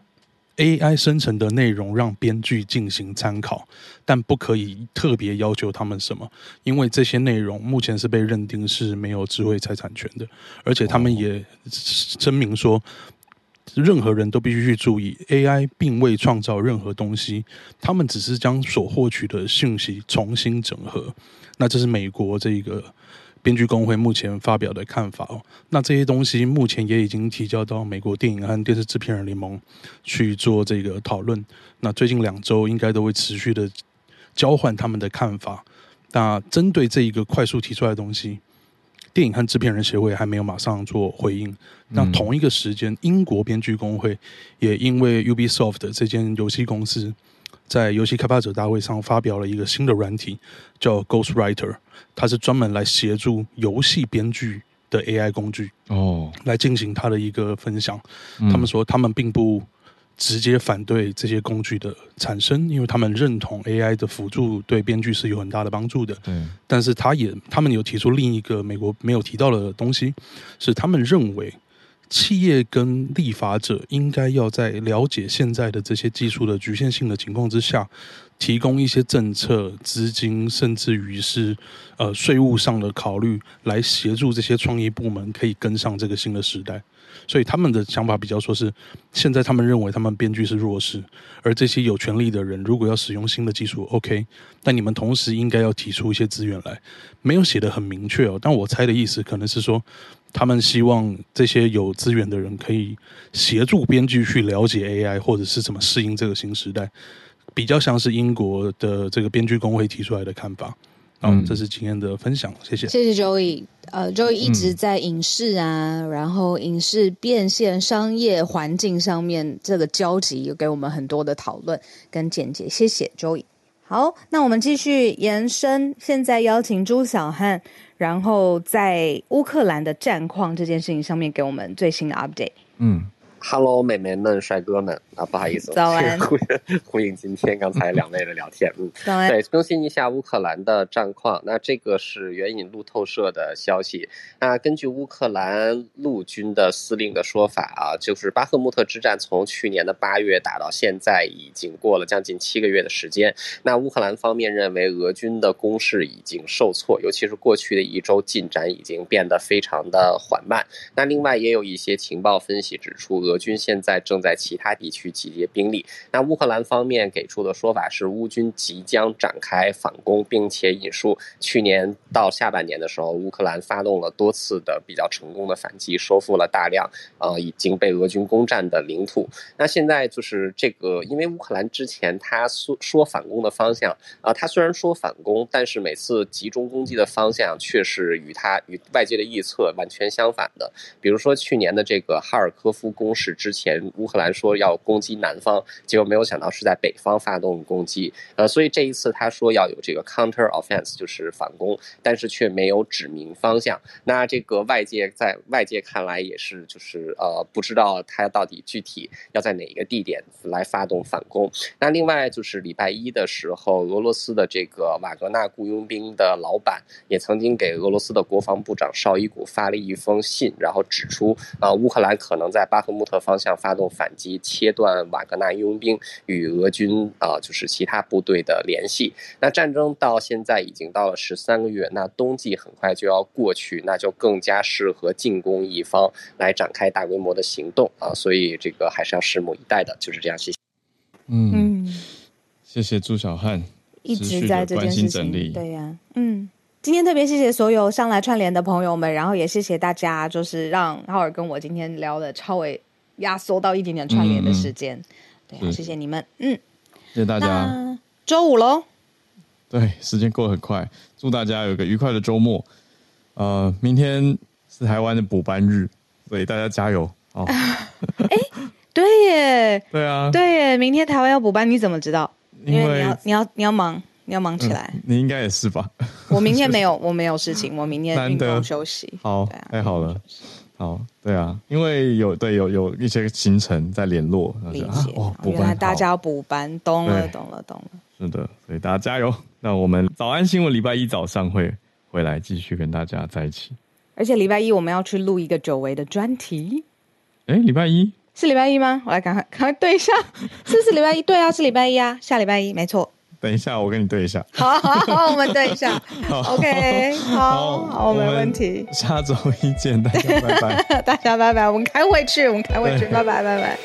AI 生成的内容让编剧进行参考，但不可以特别要求他们什么，因为这些内容目前是被认定是没有智慧财产权的，而且他们也声明说，任何人都必须去注意，AI 并未创造任何东西，他们只是将所获取的信息重新整合。那这是美国这个。编剧工会目前发表的看法哦，那这些东西目前也已经提交到美国电影和电视制片人联盟去做这个讨论。那最近两周应该都会持续的交换他们的看法。那针对这一个快速提出来的东西，电影和制片人协会还没有马上做回应。那同一个时间，英国编剧工会也因为 Ubisoft 这间游戏公司在游戏开发者大会上发表了一个新的软体，叫 Ghostwriter，它是专门来协助游戏编剧的 AI 工具哦，来进行它的一个分享。他们说他们并不。直接反对这些工具的产生，因为他们认同 AI 的辅助对编剧是有很大的帮助的。对，但是他也他们有提出另一个美国没有提到的东西，是他们认为企业跟立法者应该要在了解现在的这些技术的局限性的情况之下，提供一些政策、资金，甚至于是呃税务上的考虑，来协助这些创意部门可以跟上这个新的时代。所以他们的想法比较说是，现在他们认为他们编剧是弱势，而这些有权利的人如果要使用新的技术，OK，但你们同时应该要提出一些资源来，没有写得很明确哦，但我猜的意思可能是说，他们希望这些有资源的人可以协助编剧去了解 AI 或者是怎么适应这个新时代，比较像是英国的这个编剧工会提出来的看法。好，这是今天的分享，谢谢。谢谢 Joey，呃，Joey 一直在影视啊，嗯、然后影视变现、商业环境上面这个交集，有给我们很多的讨论跟见解。谢谢 Joey。好，那我们继续延伸，现在邀请朱小汉，然后在乌克兰的战况这件事情上面给我们最新的 update。嗯，Hello，美眉们、帅哥们。啊，不好意思，早安。呼应呼应今天刚才两位的聊天，嗯，早安。对，更新一下乌克兰的战况。那这个是援引路透社的消息。那根据乌克兰陆军的司令的说法啊，就是巴赫穆特之战从去年的八月打到现在，已经过了将近七个月的时间。那乌克兰方面认为俄军的攻势已经受挫，尤其是过去的一周进展已经变得非常的缓慢。那另外也有一些情报分析指出，俄军现在正在其他地区。集结兵力，那乌克兰方面给出的说法是，乌军即将展开反攻，并且引述去年到下半年的时候，乌克兰发动了多次的比较成功的反击，收复了大量呃已经被俄军攻占的领土。那现在就是这个，因为乌克兰之前他说说反攻的方向啊、他虽然说反攻，但是每次集中攻击的方向却是与他与外界的预测完全相反的。比如说去年的这个哈尔科夫攻是之前，乌克兰说要攻。击南方，结果没有想到是在北方发动攻击，呃，所以这一次他说要有这个 counter offense，就是反攻，但是却没有指明方向。那这个外界在外界看来也是，就是呃，不知道他到底具体要在哪一个地点来发动反攻。那另外就是礼拜一的时候，俄罗斯的这个瓦格纳雇佣兵的老板也曾经给俄罗斯的国防部长绍伊古发了一封信，然后指出啊、乌克兰可能在巴赫穆特方向发动反击，切断。瓦格纳佣兵与俄军啊、呃，就是其他部队的联系。那战争到现在已经到了十三个月，那冬季很快就要过去，那就更加适合进攻一方来展开大规模的行动啊。所以这个还是要拭目以待的，就是这样。谢谢。嗯，谢谢朱小汉一直在这件事情。对呀、啊，嗯，今天特别谢谢所有上来串联的朋友们，然后也谢谢大家，就是让浩尔跟我今天聊的超为。压缩到一点点串联的时间，嗯、对，谢谢你们，嗯，谢谢大家。周五喽，对，时间过得很快，祝大家有个愉快的周末。呃，明天是台湾的补班日，所以大家加油哦。*laughs* 哎，对耶，对啊，对耶，明天台湾要补班，你怎么知道？因为，因为你要你要你要忙，你要忙起来。嗯、你应该也是吧？我明天没有，我没有事情，我明天运动休息。好，啊、太好了。好，对啊，因为有对有有一些行程在联络，理解。哦，原来大家要补班，懂了，懂了，懂了。是的，所以大家加油。那我们早安新闻礼拜一早上会回来继续跟大家在一起。而且礼拜一我们要去录一个久违的专题。哎，礼拜一是礼拜一吗？我来赶快赶快对一下，*laughs* 是不是礼拜一？对啊，是礼拜一啊，下礼拜一没错。等一下，我跟你对一下。好，好，好，我们对一下。*laughs* OK，好，好，没问题。下周一见，大家拜拜。*laughs* 大家拜拜，我们开会去，我们开会去，拜拜，拜拜。